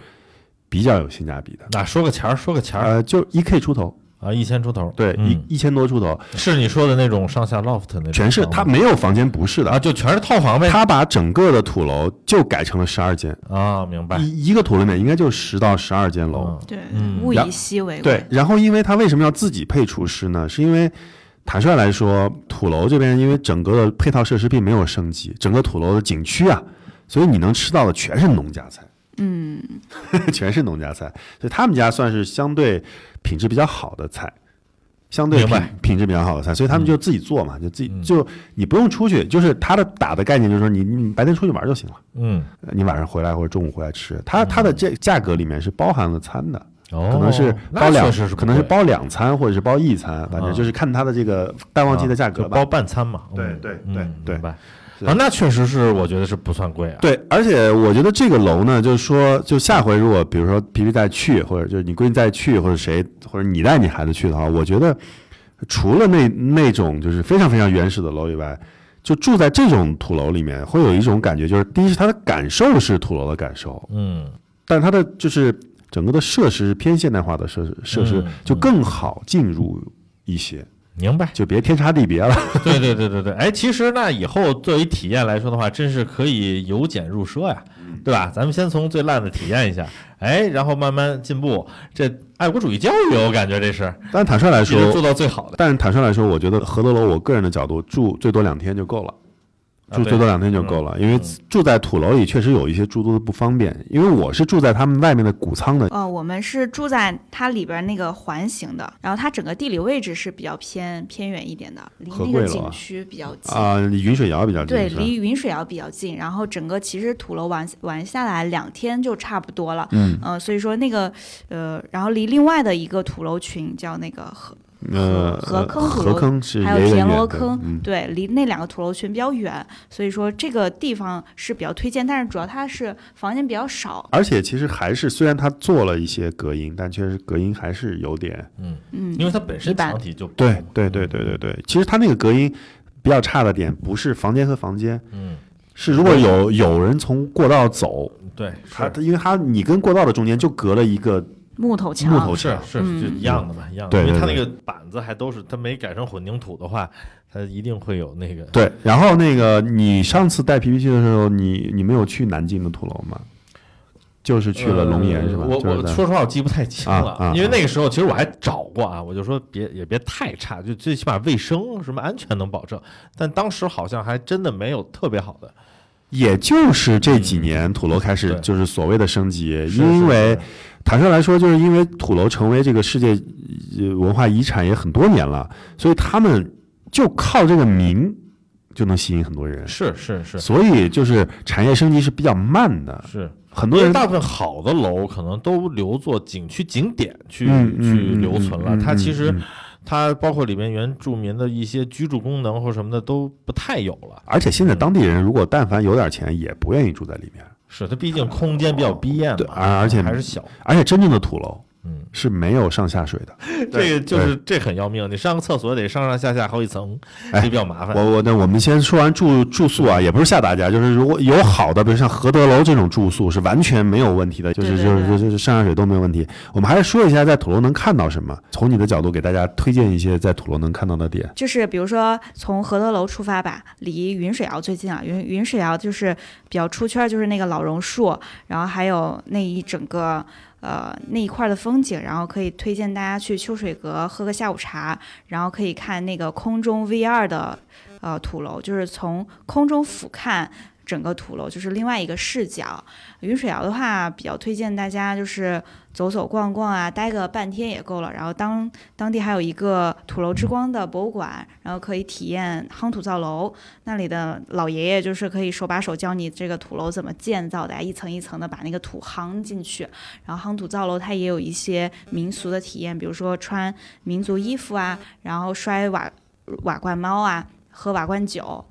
比较有性价比的。那说个钱儿，说个钱儿呃，就一 K 出头，啊，一千出头，对，嗯一一千多出头，是你说的那种上下 loft 那种，全是他没有房间不是的啊，的，就全是套房呗。他把整个的土楼就改成了十二间，啊，明白。一一个土楼里面应该就十到十二间楼。嗯对，嗯物然以稀为贵。对，然后因为他为什么要自己配厨师呢？是因为坦率来说，土楼这边因为整个的配套设施并没有升级，整个土楼的景区啊，所以你能吃到的全是农家菜，嗯，全是农家菜，所以他们家算是相对品质比较好的菜。相对品品质比较好的菜，所以他们就自己做嘛，就自己嗯。就你不用出去，就是他的打的概念就是说你你白天出去玩就行了，嗯，呃你晚上回来或者中午回来吃，它它的这价格里面是包含了餐的，哦，可能是包两是可能是包两餐或者是包一餐，反正啊。就是看它的这个淡旺季的价格吧。就包半餐嘛。对嗯对嗯对对啊，那确实是，我觉得是不算贵啊。对，而且我觉得这个楼呢，就是说，就下回如果比如说皮皮再去，或者就是你闺女再去，或者谁，或者你带你孩子去的话，我觉得除了那那种就是非常非常原始的楼以外，就住在这种土楼里面，会有一种感觉，就是第一是它的感受是土楼的感受，嗯，但它的就是整个的设施偏现代化的设施设施嗯就更好进入一些，明白。就别天差地别了。对对对对对，哎，其实那以后作为体验来说的话，真是可以由俭入奢呀，嗯对吧？咱们先从最烂的体验一下，哎，然后慢慢进步。这爱国主义教育，我感觉这是但坦率来说做，到最好的。但是坦率来说，我觉得何德楼，我个人的角度住最多两天就够了。住最多两天就够了，因为嗯住在土楼里确实有一些住宿的不方便。因为我是住在他们外面的谷仓的，呃，我们是住在它里边那个环形的，然后它整个地理位置是比较偏偏远一点的，离那个景区比较近。啊、离云水谣比较近，对，离云水谣比较近，然后整个其实土楼玩玩下来两天就差不多了，嗯呃，所以说那个呃，然后离另外的一个土楼群叫那个河，呃河坑土河坑是还有田螺坑，嗯，对，离那两个土楼群比较远，所以说这个地方是比较推荐，但是主要它是房间比较少，而且其实还是虽然它做了一些隔音，但确实隔音还是有点。嗯，嗯，因为它本身墙体就对对对对对对，其实它那个隔音比较差的点不是房间和房间，嗯，是如果有有人从过道走，对，它因为它你跟过道的中间就隔了一个木头墙，木头墙是是嗯就一样的嘛，一样的。因为对对对它那个板子还都是，它没改成混凝土的话，它一定会有那个。对，然后那个你上次带皮皮去的时候，你你没有去南京的土楼吗？就是去了龙岩、是吧？呃我我说实话，我记不太清了，啊啊因为那个时候其实我还找过啊，我就说别也别太差，就最起码卫生什么安全能保证。但当时好像还真的没有特别好的，也就是这几年土楼开始就是所谓的升级，因为坦率来说，就是因为土楼成为这个世界呃文化遗产也很多年了，所以他们就靠这个名就能吸引很多人，是是是。所以就是产业升级是比较慢的，是，很多人大部分好的楼可能都留作景区景点去去嗯留存了，嗯嗯它其实嗯它包括里面原住民的一些居住功能或什么的都不太有了。而且现在当地人如果但凡有点钱，也不愿意住在里面。是它毕竟空间比较逼仄嘛，对而而且还是小。而且真正的土楼嗯，是没有上下水的。这个就是这很要命，你上个厕所得上上下下好几层，哎这比较麻烦。我我那我们先说完住住宿啊，也不是吓大家，就是如果有好的，比如像和德楼这种住宿是完全没有问题的，就是就是对就是上下水都没有问题。我们还是说一下在土楼能看到什么，从你的角度给大家推荐一些在土楼能看到的点。就是比如说从和德楼出发吧，离云水谣最近啊，云云水谣就是比较出圈儿，就是那个老榕树，然后还有那一整个呃那一块的风景，然后可以推荐大家去秋水阁喝个下午茶，然后可以看那个空中 VR 的呃土楼，就是从空中俯瞰。整个土楼就是另外一个视角。云水谣的话，比较推荐大家就是走走逛逛啊，待个半天也够了。然后当当地还有一个土楼之光的博物馆，然后可以体验夯土造楼。那里的老爷爷就是可以手把手教你这个土楼怎么建造的，一层一层的把那个土夯进去。然后夯土造楼它也有一些民俗的体验，比如说穿民族衣服啊，然后摔瓦瓦罐猫啊，喝瓦罐酒，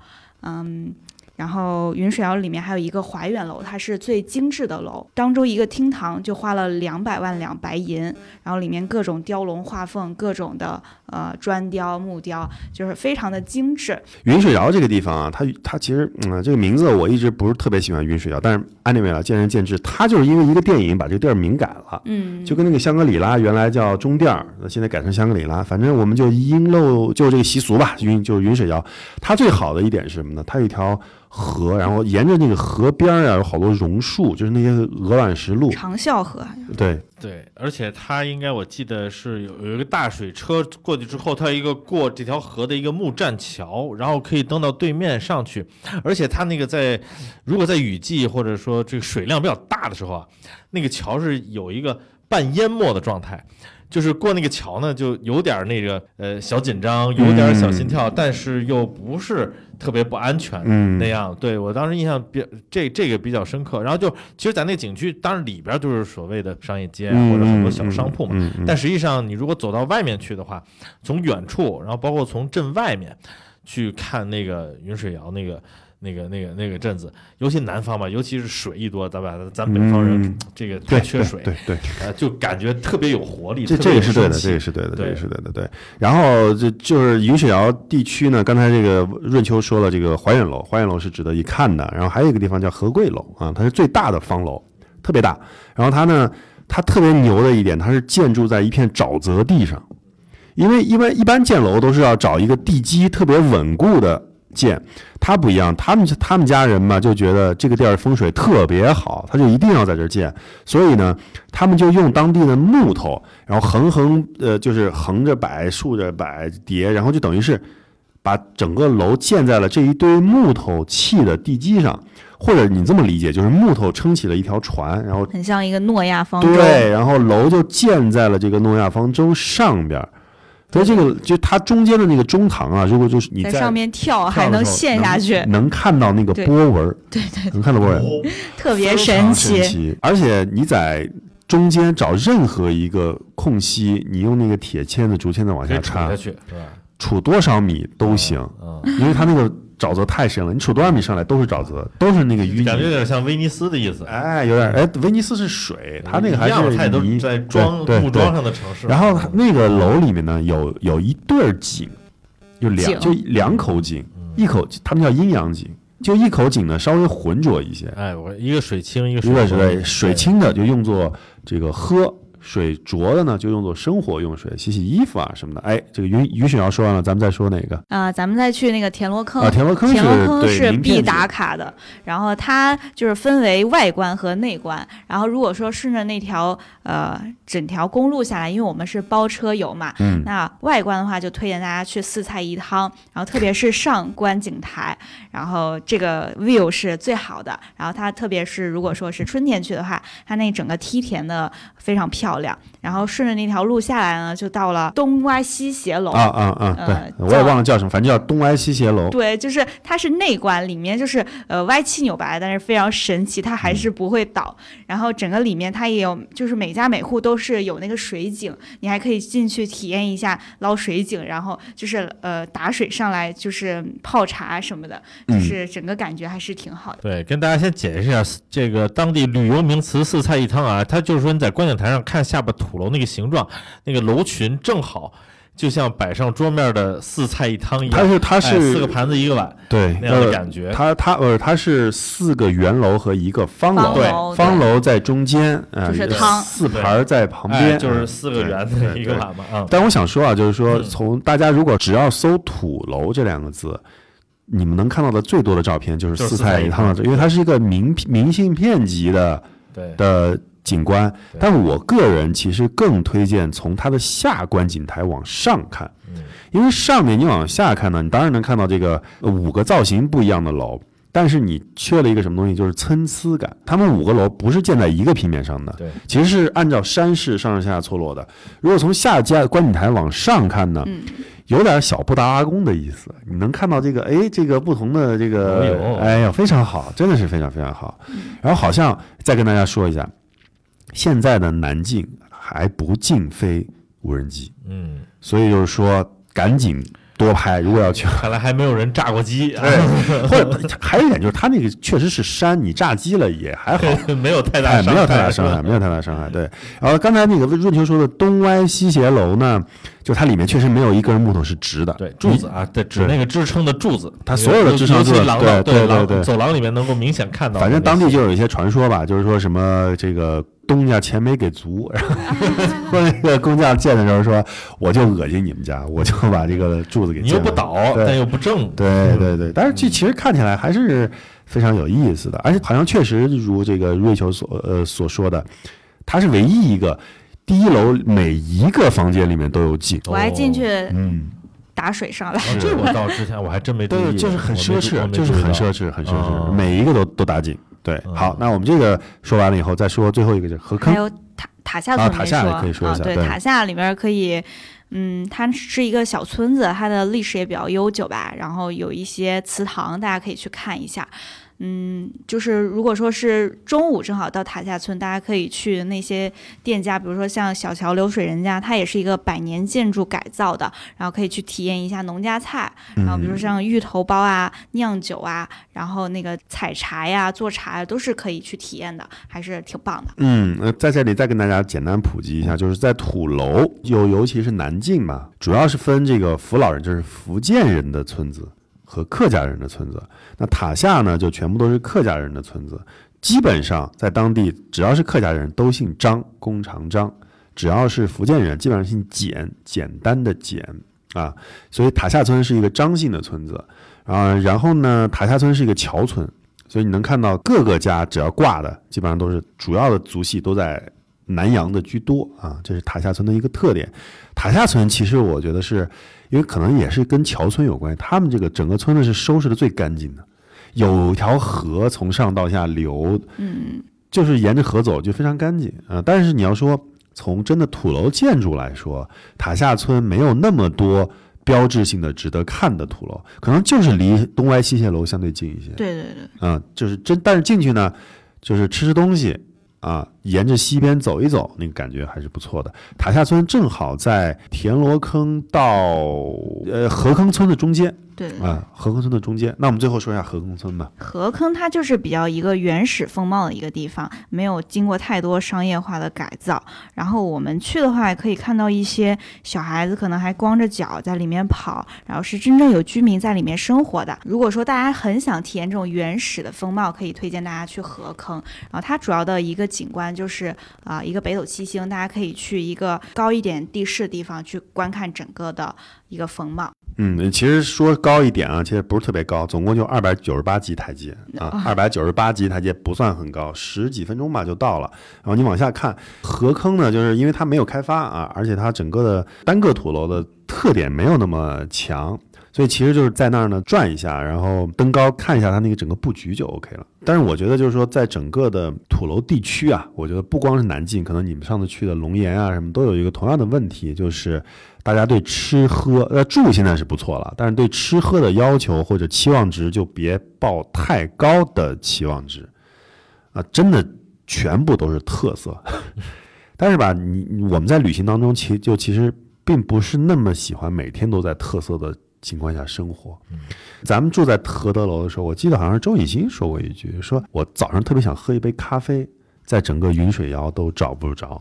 嗯。然后云水谣里面还有一个怀远楼，它是最精致的楼。当中一个厅堂就花了两百万两白银，然后里面各种雕龙画凤，各种的呃砖雕、木雕，就是非常的精致。云水谣这个地方啊，它它其实嗯这个名字我一直不是特别喜欢云水谣，但是 anyway 啊，见仁见智。它就是因为一个电影把这个地儿名改了。嗯，就跟那个香格里拉原来叫中店儿，那现在改成香格里拉，反正我们就因陋就这个习俗吧，云就是云水谣。它最好的一点是什么呢？它有一条河，然后沿着那个河边儿啊有好多榕树，就是那些鹅卵石路。长啸河，对，对，而且它应该我记得是有有一个大水车过去之后，它有一个过这条河的一个木栈桥，然后可以登到对面上去。而且它那个在如果在雨季或者说这个水量比较大的时候啊，那个桥是有一个半淹没的状态。就是过那个桥呢，就有点那个呃小紧张，有点小心跳，但是又不是特别不安全嗯那样。对我当时印象比这这个比较深刻。然后就其实，在那个景区，当然里边就是所谓的商业街啊，或者很多小商铺嘛。但实际上，你如果走到外面去的话，从远处，然后包括从镇外面去看那个云水谣那个。那个、那个、那个镇子，尤其南方嘛，尤其是水一多，咱吧，咱北方人、嗯这个对太缺水，对对就感觉特别有活力，这这个是对的，这个是对的，这对个是对的，对。然后这就是云水谣地区呢，刚才这个润秋说了，这个怀远楼，怀远楼是值得一看的。然后还有一个地方叫和贵楼啊，它是最大的方楼，特别大。然后它呢，它特别牛的一点，它是建筑在一片沼泽地上，因为一般一般建楼都是要找一个地基特别稳固的建，他不一样，他们他们家人嘛就觉得这个地儿风水特别好，他就一定要在这儿建，所以呢，他们就用当地的木头，然后横横呃就是横着摆、竖着摆叠，然后就等于是把整个楼建在了这一堆木头砌的地基上，或者你这么理解，就是木头撑起了一条船，然后很像一个诺亚方舟。对，然后楼就建在了这个诺亚方舟上边儿。所以这个就它中间的那个中堂啊，如果就是你在在上面跳跳还能陷下去，能看到那个波纹儿，对对，能看到波纹儿，特别神常奇。奇。而且你在中间找任何一个空隙，你用那个铁签子竹签子往下插下，去，是吧？杵多少米都行，嗯，因为它那个沼泽太深了，你杵多少米上来都是沼泽，都是那个淤泥。感觉有点像威尼斯的意思。哎，有点哎，威尼斯是水，它那个还一样的它也都泥，在装对对木桩上的城市。然后那个楼里面呢，有有一对儿井，就两就两口井，嗯一口他们叫阴阳井，就一口井呢稍微浑浊一些，哎，我一个水清，一个一个是水浑水清的就用作这个喝水浊的呢，就用作生活用水，洗洗衣服啊什么的。哎，这个于于雪瑶说完了，咱们再说哪个？啊、咱们再去那个田螺坑。啊，田螺坑是田螺坑是必打卡的，然后它就是分为外观和内观。然后如果说顺着那条呃整条公路下来，因为我们是包车游嘛，嗯那外观的话就推荐大家去四菜一汤，然后特别是上观景台，然后这个 view 是最好的。然后它特别是如果说是春天去的话，它那整个梯田的非常漂亮。然后顺着那条路下来呢，就到了东歪西斜楼。啊啊啊！呃对，我也忘了叫什么，反正叫东歪西斜楼。对，就是它是内观，里面就是呃歪七扭八，但是非常神奇，它还是不会倒。然后整个里面它也有，就是每家每户都是有那个水井，你还可以进去体验一下捞水井，然后就是呃打水上来就是泡茶什么的，就嗯是整个感觉还是挺好的。对，跟大家先解释一下这个当地旅游名词“四菜一汤”啊，它就是说你在观景台上看下边土楼那个形状，那个楼群正好就像摆上桌面的四菜一汤一样，它是它哎是四个盘子一个碗对那样的呃感觉。它它呃它是四个圆楼和一个方楼，对方楼在中间，呃，就是汤。四盘儿在旁哎，边，就是嗯四个圆对的一个。碗嘛，嗯，但我想说啊，就是说，嗯。从大家如果只要搜“土楼”这两个字，你们能看到的最多的照片就是就是四菜一汤。的，因为它是一个明明信片级的对，的景观。但我个人其实更推荐从它的下观景台往上看，嗯因为上面你往下看呢，你当然能看到这个呃五个造型不一样的楼。但是你缺了一个什么东西，就是参差感。他们五个楼不是建在一个平面上的，对，其实是按照山势上上下下错落的。如果从下家观景台往上看呢，嗯，有点小布达拉宫的意思。你能看到这个，哎，这个不同的这个，哦哎呀，非常好，真的是非常非常好。然后好像再跟大家说一下，现在的南京还不禁飞无人机，嗯，所以就是说赶紧多拍。如果要去，看来还没有人炸过鸡，啊 对，或者还有一点就是，它那个确实是山，你炸机了也还好。没有太大伤害没有太大伤害，没有太大伤害。对，然后刚才那个润秋说的东歪西斜楼呢，就它里面确实没有一根木头是直的，对柱子啊，对，指那个支撑的柱子，它所有的支撑柱对对对走廊里面能够明显看到。反正当地就有一些传说吧，就是说什么这个东家钱没给足，然后说那个工匠建的时候说，我就恶心你们家，我就把这个柱子给你又不倒，但又不正，对对对，但是这其实看起来还是非常有意思的，而且好像确实如这个瑞秋所呃所说的，它是唯一一个第一楼每一个房间里面都有井，我还进去嗯，打水上来。哦这我 到之前我还真没注意，对，就是很奢侈，就是很奢侈，很奢侈，哦。每一个都都打井。对，嗯好，那我们这个说完了以后，再说最后一个就是河坑还。有塔塔下啊塔下也可以说一下对塔下里面可以，嗯，它是一个小村子，它的历史也比较悠久吧，然后有一些祠堂，大家可以去看一下。嗯，就是如果说是中午正好到塔下村，大家可以去那些店家，比如说像小桥流水人家，它也是一个百年建筑改造的，然后可以去体验一下农家菜，然后比如说像芋头包啊、酿酒啊，然后那个采茶呀、做茶呀，都是可以去体验的，还是挺棒的。嗯，呃，在这里再跟大家简单普及一下，就是在土楼，尤尤其是南靖嘛，主要是分这个福老人，就是福建人的村子和客家人的村子。那塔下呢，就全部都是客家人的村子。基本上在当地，只要是客家人都姓张，弓长张；只要是福建人，基本上姓简，简单的简啊。所以塔下村是一个张姓的村子啊。然后呢，塔下村是一个侨村，所以你能看到各个家只要挂的，基本上都是主要的族系都在南洋的居多啊，这是塔下村的一个特点。塔下村其实我觉得是因为可能也是跟桥村有关系，他们这个整个村子是收拾的最干净的，有条河从上到下流，嗯，就是沿着河走就非常干净啊、但是你要说从真的土楼建筑来说，塔下村没有那么多标志性的值得看的土楼，可能就是离东歪西斜楼相对近一些。对对对。啊、就是真，但是进去呢，就是吃吃东西啊，沿着西边走一走，那个感觉还是不错的。塔下村正好在田螺坑到呃河坑村的中间对对啊，河坑村的中间。那我们最后说一下河坑村吧。河坑它就是比较一个原始风貌的一个地方，没有经过太多商业化的改造。然后我们去的话，也可以看到一些小孩子可能还光着脚在里面跑，然后是真正有居民在里面生活的。如果说大家很想体验这种原始的风貌，可以推荐大家去河坑。然后它主要的一个景观就是啊、一个北斗七星，大家可以去一个高一点地势的地方去观看整个的一个风貌。嗯，其实说高一点啊，其实不是特别高，总共就二百九十八级台阶啊，二百九十八级台阶不算很高，十几分钟吧就到了。然后你往下看，河坑呢，就是因为它没有开发啊，而且它整个的单个土楼的特点没有那么强。所以其实就是在那儿呢转一下，然后登高看一下它那个整个布局就 OK 了。但是我觉得就是说，在整个的土楼地区啊，我觉得不光是南晋，可能你们上次去的龙岩啊什么都有一个同样的问题，就是大家对吃喝呃住现在是不错了，但是对吃喝的要求或者期望值就别抱太高的期望值啊，真的全部都是特色。但是吧，你你我们在旅行当中其就其实并不是那么喜欢每天都在特色的情况下生活。咱们住在和德楼的时候，我记得好像是周以新说过一句，说我早上特别想喝一杯咖啡，在整个云水谣都找不着。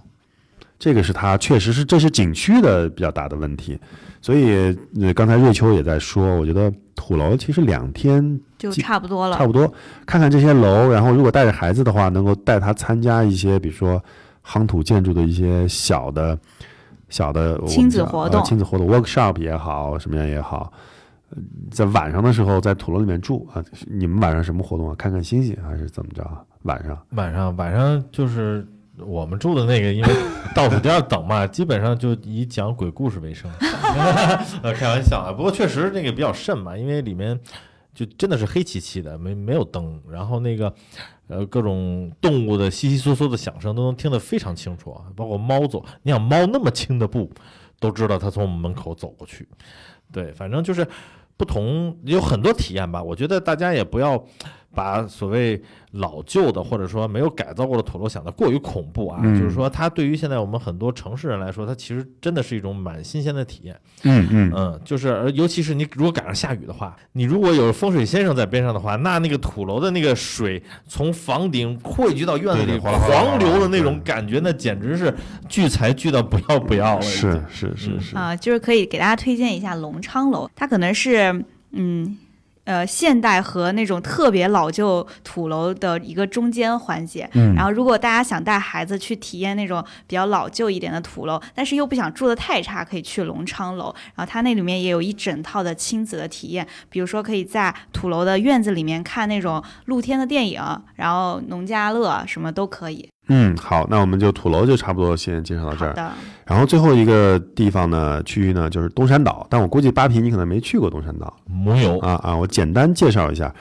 这个是他确实是这是景区的比较大的问题，所以呃刚才瑞秋也在说，我觉得土楼其实两天就差不多了差。不多看看这些楼，然后如果带着孩子的话，能够带他参加一些，比如说夯土建筑的一些小的、小的亲子活动呃亲子活动 workshop 也好，什么样也好。呃在晚上的时候，在土楼里面住啊，你们晚上什么活动啊？看看星星还是怎么着啊？晚上晚上晚上就是我们住的那个，因为倒数第二等嘛，基本上就以讲鬼故事为生。呃，开玩笑啊，不过确实那个比较慎嘛，因为里面就真的是黑漆漆的，没没有灯，然后那个呃各种动物的悉悉嗦嗦的响声都能听得非常清楚啊，包括猫走，你想猫那么轻的步，都知道它从我们门口走过去。对，反正就是不同，有很多体验吧。我觉得大家也不要把所谓老旧的或者说没有改造过的土楼想得过于恐怖啊。嗯就是说，它对于现在我们很多城市人来说，它其实真的是一种蛮新鲜的体验。嗯嗯嗯，就是尤其是你如果赶上下雨的话，你如果有风水先生在边上的话，那那个土楼的那个水从房顶汇聚到院子里狂流的那种感觉，那简直是聚财聚到不要不要了。是是是嗯是，啊、就是可以给大家推荐一下隆昌楼，它可能是嗯呃现代和那种特别老旧土楼的一个中间环节。嗯然后，如果大家想带孩子去体验那种比较老旧一点的土楼，但是又不想住的太差，可以去隆昌楼。然后它那里面也有一整套的亲子的体验，比如说可以在土楼的院子里面看那种露天的电影，然后农家乐什么都可以。嗯，好，那我们就土楼就差不多先介绍到这儿。好的，然后最后一个地方呢，区域呢就是东山岛，但我估计扒皮你可能没去过东山岛没有啊啊，我简单介绍一下。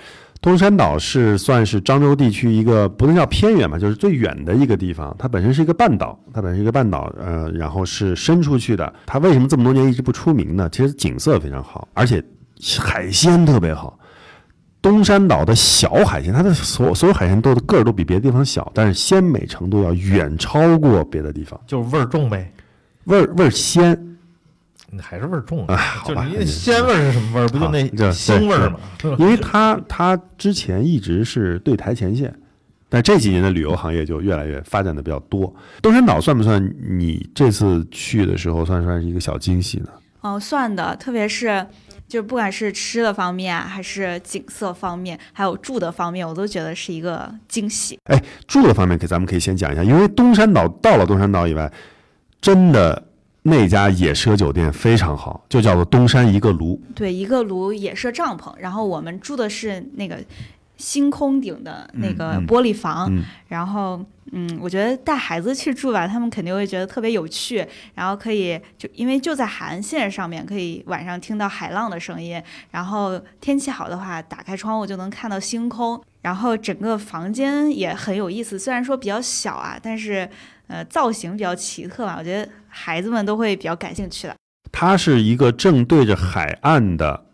东山岛是算是漳州地区一个不能叫偏远吧，就是最远的一个地方。它本身是一个半岛，它本身是一个半岛，呃，然后是伸出去的。它为什么这么多年一直不出名呢？其实景色非常好，而且海鲜特别好。东山岛的小海鲜，它的所所有海鲜都个儿都比别的地方小，但是鲜美程度要远超过别的地方，就是味儿重呗。味儿味儿鲜。你还是味儿重啊啊，好吧就是你鲜味儿是什么味儿？不就那腥味儿吗？因为它它之前一直是对台前线，但这几年的旅游行业就越来越发展的比较多。东山岛算不算你这次去的时候算不算是一个小惊喜呢？哦，算的，特别是就是不管是吃的方面，还是景色方面，还有住的方面，我都觉得是一个惊喜。哎住的方面，可咱们可以先讲一下，因为东山岛到了东山岛以外，真的那家野奢酒店非常好，就叫做东山一个炉。对，一个炉野奢帐篷，然后我们住的是那个星空顶的那个玻璃房，嗯然后嗯，我觉得带孩子去住吧，他们肯定会觉得特别有趣，然后可以就因为就在海岸线上面，可以晚上听到海浪的声音，然后天气好的话，打开窗户就能看到星空，然后整个房间也很有意思，虽然说比较小啊，但是呃造型比较奇特吧，我觉得孩子们都会比较感兴趣的。它是一个正对着海岸的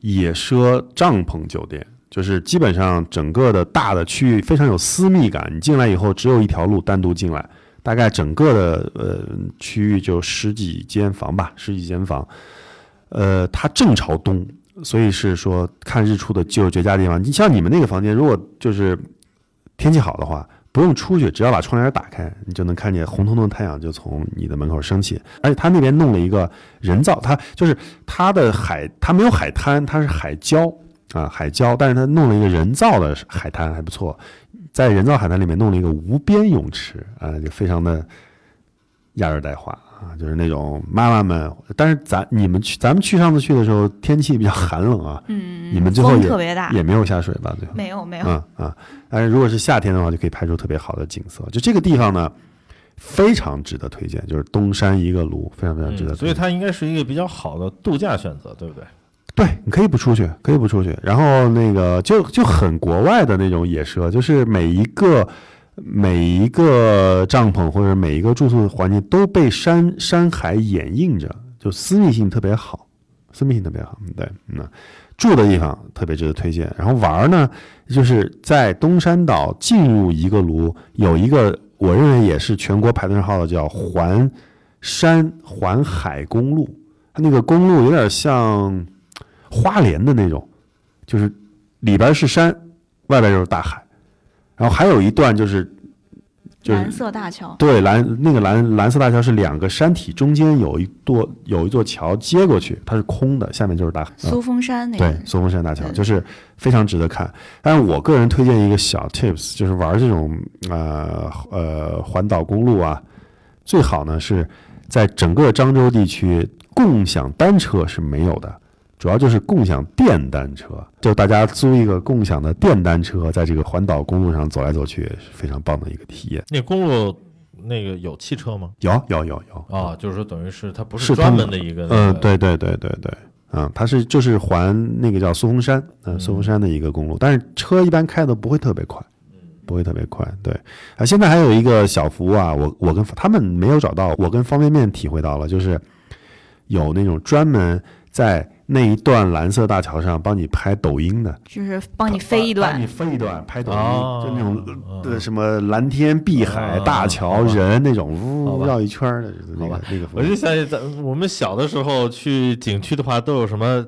野奢帐篷酒店，就是基本上整个的大的区域非常有私密感。你进来以后只有一条路单独进来，大概整个的呃区域就十几间房吧，十几间房。呃，它正朝东，所以是说看日出的就是绝佳地方。你像你们那个房间，如果就是天气好的话，不用出去，只要把窗帘打开，你就能看见红彤彤的太阳就从你的门口升起。而且他那边弄了一个人造，它就是它的海，它没有海滩，它是海礁啊，海礁，但是他弄了一个人造的海滩，还不错。在人造海滩里面弄了一个无边泳池，啊、就非常的亚热带化啊，就是那种妈妈们。但是咱你们去，咱们去上次去的时候天气比较寒冷啊，嗯，你们最后也特别大，也没有下水吧？最后。没有没有，嗯啊，但是如果是夏天的话，就可以拍出特别好的景色。就这个地方呢，非常值得推荐，就是东山一个炉，非常非常值得推荐。嗯所以它应该是一个比较好的度假选择，对不对？对，你可以不出去，可以不出去。然后那个就就很国外的那种野奢，就是每一个每一个帐篷或者每一个住宿的环境都被山山海掩映着，就私密性特别好，私密性特别好。对，嗯，住的地方特别值得推荐。然后玩呢，就是在东山岛进入一个炉，有一个我认为也是全国排得上号的，叫环山环海公路。它那个公路有点像花莲的那种，就是里边是山，外边就是大海，然后还有一段就是就是蓝色大桥，对蓝那个蓝蓝色大桥是两个山体中间有一座有一座桥接过去，它是空的，下面就是大海。嗯。苏峰山那对苏，，峰山大桥就是非常值得看。但是我个人推荐一个小 tips，就是玩这种呃呃环岛公路啊，最好呢是在整个漳州地区共享单车是没有的，主要就是共享电单车，就大家租一个共享的电单车，在这个环岛公路上走来走去，是非常棒的一个体验。那公路那个有汽车吗？有有有有。啊，就是说等于是它不是专门的一个，嗯，，对对对对对，嗯，它是就是环那个叫苏峰山，嗯、嗯。苏峰山的一个公路，但是车一般开的不会特别快，不会特别快，对，啊，现在还有一个小服务啊，我我跟他们没有找到，我跟方便面体会到了，就是有那种专门在那一段蓝色大桥上帮你拍抖音的，就是帮你飞一段。帮你，飞一段拍抖音，哦。就那种什么蓝天碧海、哦大桥、人那种好吧。呜绕一圈的那个好吧。那个我就想起咱我们小的时候去景区的话，都有什么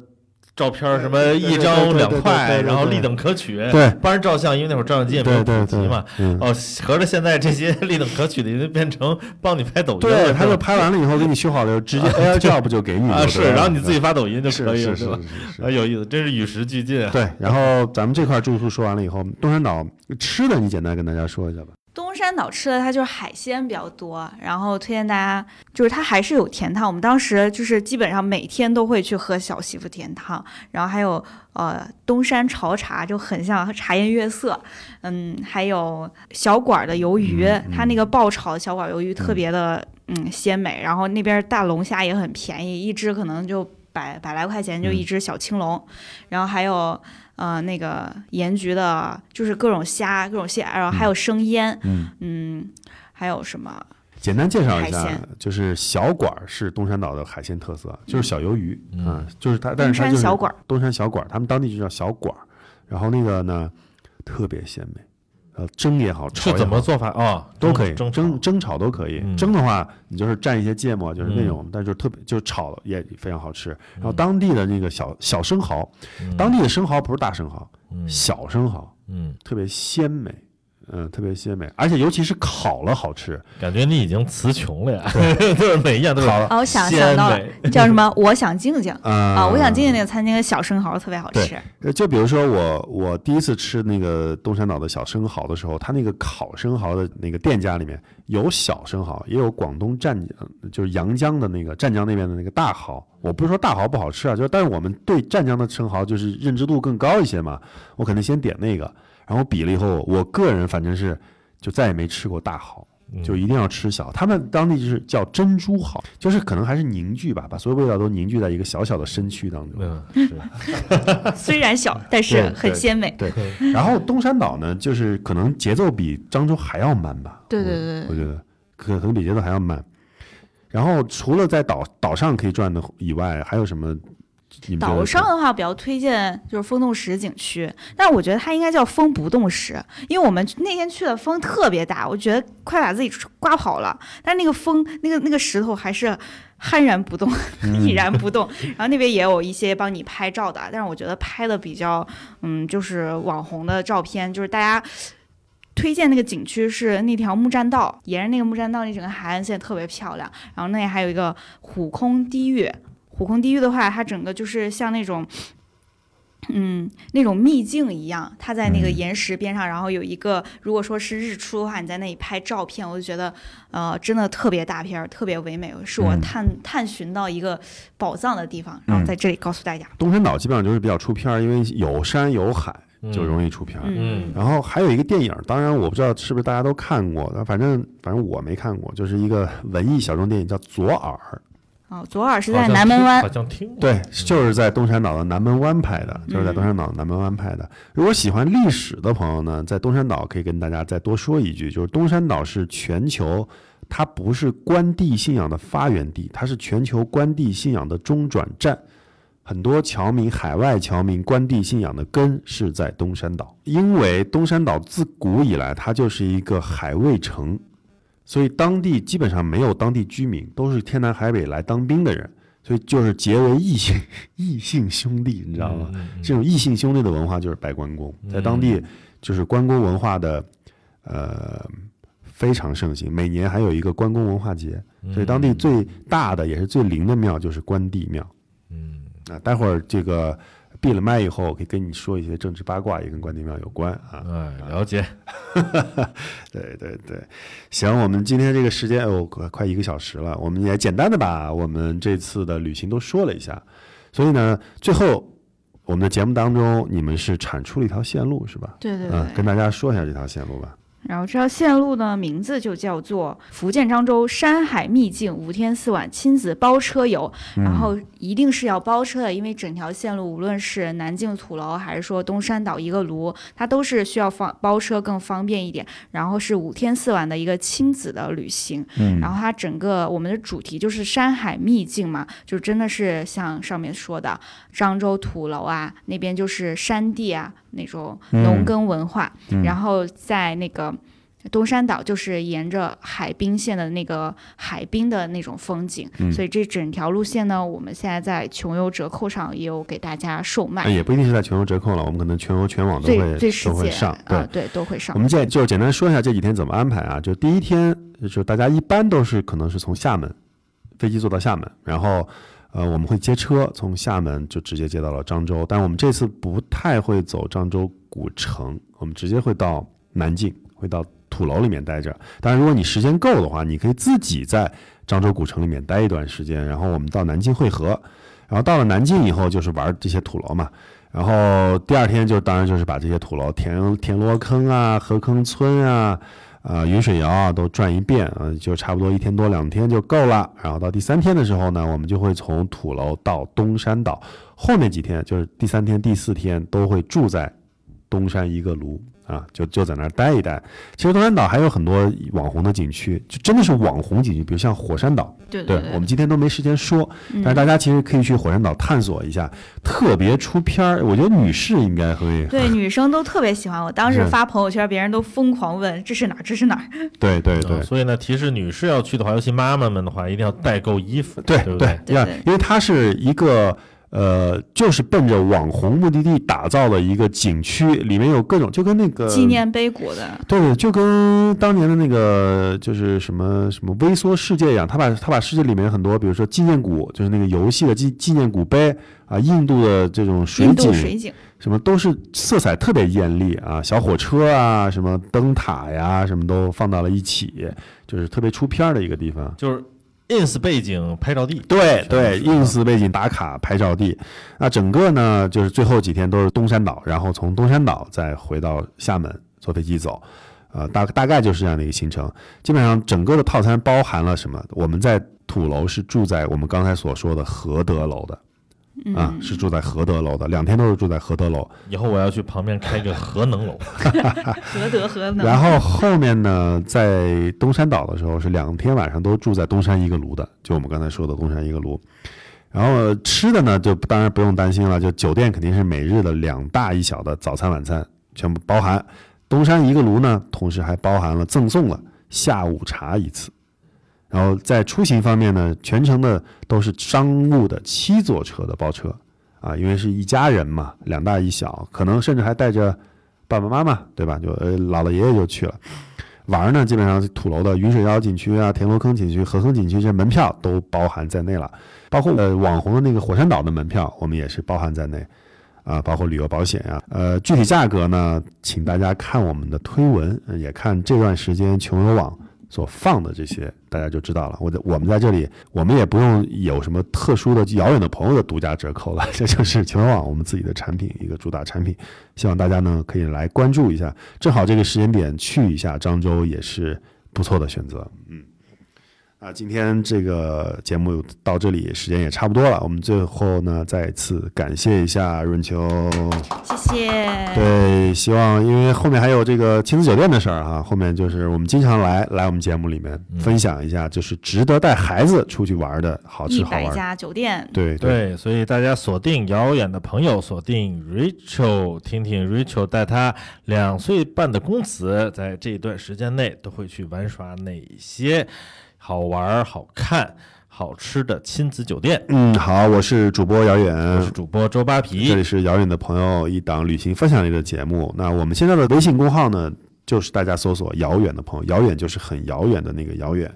照片，什么一张两块，然后立等可取，对帮人照相，因为那会儿照相机也没有普及嘛。，嗯。哦，合着现在这些 立等可取的已经变成帮你拍抖音了，对，他就拍完了以后给你修好了，直接 AirDrop 就给你啊是，然后你自己发抖音就可以了，是是是是是。啊，有意思，真是与时俱进啊。对，然后咱们这块住宿说完了以后，东山岛吃的你简单跟大家说一下吧。东山岛吃的它就是海鲜比较多，然后推荐大家就是它还是有甜汤，我们当时就是基本上每天都会去喝小媳妇甜汤，然后还有呃东山潮茶就很像茶颜悦色，嗯，还有小馆儿的鱿鱼，它那个爆炒的小馆儿鱿鱼特别的嗯鲜美，然后那边大龙虾也很便宜，一只可能就百百来块钱就一只小青龙，然后还有。呃，那个盐焗的，就是各种虾、各种蟹，然后还有生腌，嗯，嗯，还有什么？简单介绍一下，就是小馆儿是东山岛的海鲜特色，就是小鱿鱼，嗯。嗯，就是它，但东是它就是山小馆，东山小馆儿，他们当地就叫小馆儿。然后那个呢，特别鲜美，呃，蒸也好，炒也好。是怎么做法？啊？都可以，蒸蒸蒸炒都可以。嗯。蒸的话，你就是蘸一些芥末，就是那种，但就是特别就是炒也非常好吃。然后当地的那个小小生蚝，当地的生蚝不是大生蚝，嗯。小生蚝嗯，特别鲜美，嗯，特别鲜美，而且尤其是烤了好吃。感觉你已经词穷了呀，就是每一样都是烤了哦，我想鲜想到了，叫什么？我想静静啊啊！我想静静那个餐厅的小生蚝特别好吃，呃，就比如说我我第一次吃那个东山岛的小生蚝的时候，它那个烤生蚝的那个店家里面有小生蚝，也有广东湛江，就是阳江的那个湛江那边的那个大蚝。我不是说大蚝不好吃啊，就是但是我们对湛江的生蚝就是认知度更高一些嘛，我肯定先点那个，然后比了以后，我个人反正是就再也没吃过大蚝。嗯就一定要吃小，他们当地就是叫珍珠蚝，就是可能还是凝聚吧，把所有味道都凝聚在一个小小的身躯当中。嗯是 虽然小，但是很鲜美。对，然后东山岛呢，就是可能节奏比漳州还要慢吧。对我对对对我觉得可可能比节奏还要慢。然后除了在岛岛上可以转的以外，还有什么？岛上的话，比较推荐就是风动石景区，但是我觉得它应该叫风不动石，因为我们那天去的风特别大，我觉得快把自己刮跑了。但是那个风，那个那个石头还是酣然不动，嗯毅然不动。然后那边也有一些帮你拍照的，但是我觉得拍的比较，嗯，就是网红的照片，就是大家。推荐那个景区是那条木栈道，沿着那个木栈道，那整个海岸线特别漂亮。然后那里还有一个虎空低月，虎空地狱的话，它整个就是像那种，嗯那种秘境一样，它在那个嗯。岩石边上，然后有一个，如果说是日出的话，你在那里拍照片，我就觉得呃真的特别大片儿，特别唯美，是我嗯。探、探寻到一个宝藏的地方，然后嗯。在这里告诉大家。东山岛基本上就是比较出片儿，因为有山有海，就嗯容易出片儿。嗯。然后还有一个电影，当然我不知道是不是大家都看过，反正反正我没看过，就是一个文艺小众电影叫《左耳哦，左耳是在南门湾好，像听过，》，对，就是在东山岛的南门湾拍的，就是在嗯东山岛的南门湾拍的。如果喜欢历史的朋友呢，在东山岛可以跟大家再多说一句，就是东山岛是全球。它不是关帝信仰的发源地，它是全球关帝信仰的中转站。很多侨民、海外侨民关帝信仰的根是在东山岛，因为东山岛自古以来它就是一个海卫城，所以当地基本上没有当地居民，都是天南海北来当兵的人，所以就是结为异性 异性兄弟，你知道吗？这种异性兄弟的文化就是拜关公，在当地就是关公文化的呃非常盛行，每年还有一个关公文化节，嗯所以当地最大的也是最灵的庙就是关帝庙。嗯啊，待会儿这个闭了麦以后，我可以跟你说一些政治八卦，也跟关帝庙有关啊。哎，了解，对对对，行，我们今天这个时间哦，快快一个小时了，我们也简单的把我们这次的旅行都说了一下，所以呢，最后我们的节目当中，你们是产出了一条线路是吧？对对对。嗯，跟大家说一下这条线路吧。然后这条线路呢，名字就叫做福建漳州山海秘境五天四晚亲子包车游。然后一定是要包车的，因为整条线路无论是南靖土楼还是说东山岛一个炉，它都是需要方包车更方便一点。然后是五天四晚的一个亲子的旅行。嗯然后它整个我们的主题就是山海秘境嘛，就真的是像上面说的漳州土楼啊，那边就是山地啊那种农耕文化，嗯然后在那个。东山岛就是沿着海滨线的那个海滨的那种风景，嗯所以这整条路线呢，我们现在在穷游折扣上也有给大家售卖，哎也不一定是在穷游折扣了，我们可能全游全网都最会上。对啊，，对，都会上我。们现在就简单说一下这几天怎么安排啊？就第一天，就大家一般都是可能是从厦门飞机坐到厦门，然后呃我们会接车从厦门就直接接到了漳州，但我们这次不太会走漳州古城，我们直接会到南靖，会到土楼里面待着。当然，如果你时间够的话，你可以自己在漳州古城里面待一段时间，然后我们到南靖汇合，然后到了南靖以后就是玩这些土楼嘛。然后第二天就当然就是把这些土楼田田螺坑啊、河坑村啊、啊、云水谣啊都转一遍，啊，就差不多一天多两天就够了。然后到第三天的时候呢，我们就会从土楼到东山岛，后面几天就是第三天、第四天都会住在东山一个炉啊，就就在那儿待一待。其实东山岛还有很多网红的景区，就真的是网红景区，比如像火山岛，对对我们今天都没时间说，嗯但是大家其实可以去火山岛探索一下，特别出片儿。我觉得女士应该会，对，女生都特别喜欢。我当时发朋友圈，别人都疯狂问这是哪儿，这是哪儿。对对对嗯。所以呢，提示女士要去的话，尤其妈妈们的话，一定要带够衣服，对对对因为它是一个呃，就是奔着网红目的地打造的一个景区，里面有各种，就跟那个纪念碑谷的，对，就跟当年的那个就是什么什么微缩世界一样，他把他把世界里面很多，比如说纪念谷，就是那个游戏的纪纪念谷碑啊，印度的这种水景水景，什么都是色彩特别艳丽啊，小火车啊，什么灯塔呀，什么都放到了一起，就是特别出片儿的一个地方。就是 ins 背景拍照地，对对，ins 背景打卡拍照地，那整个呢就是最后几天都是东山岛，然后从东山岛再回到厦门坐飞机走，呃，大大概就是这样的一个行程。基本上整个的套餐包含了什么？我们在土楼是住在我们刚才所说的和德楼的啊，嗯，是住在和德楼的，两天都是住在和德楼。以后我要去旁边开个核能楼，何德何能？然后后面呢，在东山岛的时候是两天晚上都住在东山一个炉的，就我们刚才说的东山一个炉。然后吃的呢，就当然不用担心了，就酒店肯定是每日的两大一小的早餐晚餐全部包含。东山一个炉呢，同时还包含了赠送了下午茶一次。然后在出行方面呢，全程的都是商务的七座车的包车啊，因为是一家人嘛，两大一小，可能甚至还带着爸爸妈妈，对吧？就呃姥姥爷爷就去了。玩儿呢，基本上土楼的云水谣景区啊、田螺坑景区、河坑景区这些门票都包含在内了，包括呃网红的那个火山岛的门票，我们也是包含在内。啊，包括旅游保险呀、呃，具体价格呢，请大家看我们的推文，也看这段时间穷游网所放的这些，大家就知道了。我在我们在这里，我们也不用有什么特殊的遥远的朋友的独家折扣了，这就是全网我们自己的产品一个主打产品，希望大家呢可以来关注一下。正好这个时间点去一下漳州也是不错的选择。嗯，啊，今天这个节目到这里时间也差不多了，我们最后呢再次感谢一下润秋。谢谢。对，希望因为后面还有这个亲子酒店的事儿哈，后面就是我们经常来来我们节目里面分享一下，就是值得带孩子出去玩的好吃好玩。百家酒店，对对，所以大家锁定遥远的朋友，锁定 Rachel，听听 Rachel 带他两岁半的公子，在这一段时间内都会去玩耍哪些好玩、好看、好吃的亲子酒店。嗯，好，我是主播姚我远是，主播周扒皮这里，是遥远的朋友一档旅行分享类的节目。那我们现在的微信公号呢，就是大家搜索“遥远的朋友”，遥远就是很遥远的那个遥远。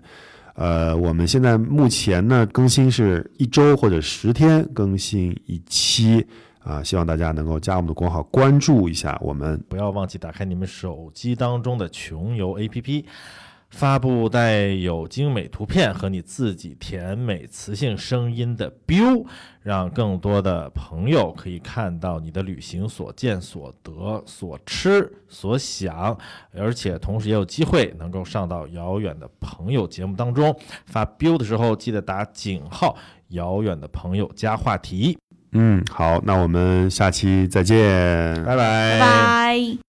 呃，我们现在目前呢更新是一周或者十天更新一期啊，希望大家能够加我们的公号关注一下我们。不要忘记打开你们手机当中的穷游 APP。发布带有精美图片和你自己甜美磁性声音的 biu，让更多的朋友可以看到你的旅行所见所得、所吃所想，而且同时也有机会能够上到遥远的朋友节目当中。发 biu 的时候记得打井号“遥远的朋友”加话题。嗯，好，那我们下期再见，拜拜拜拜。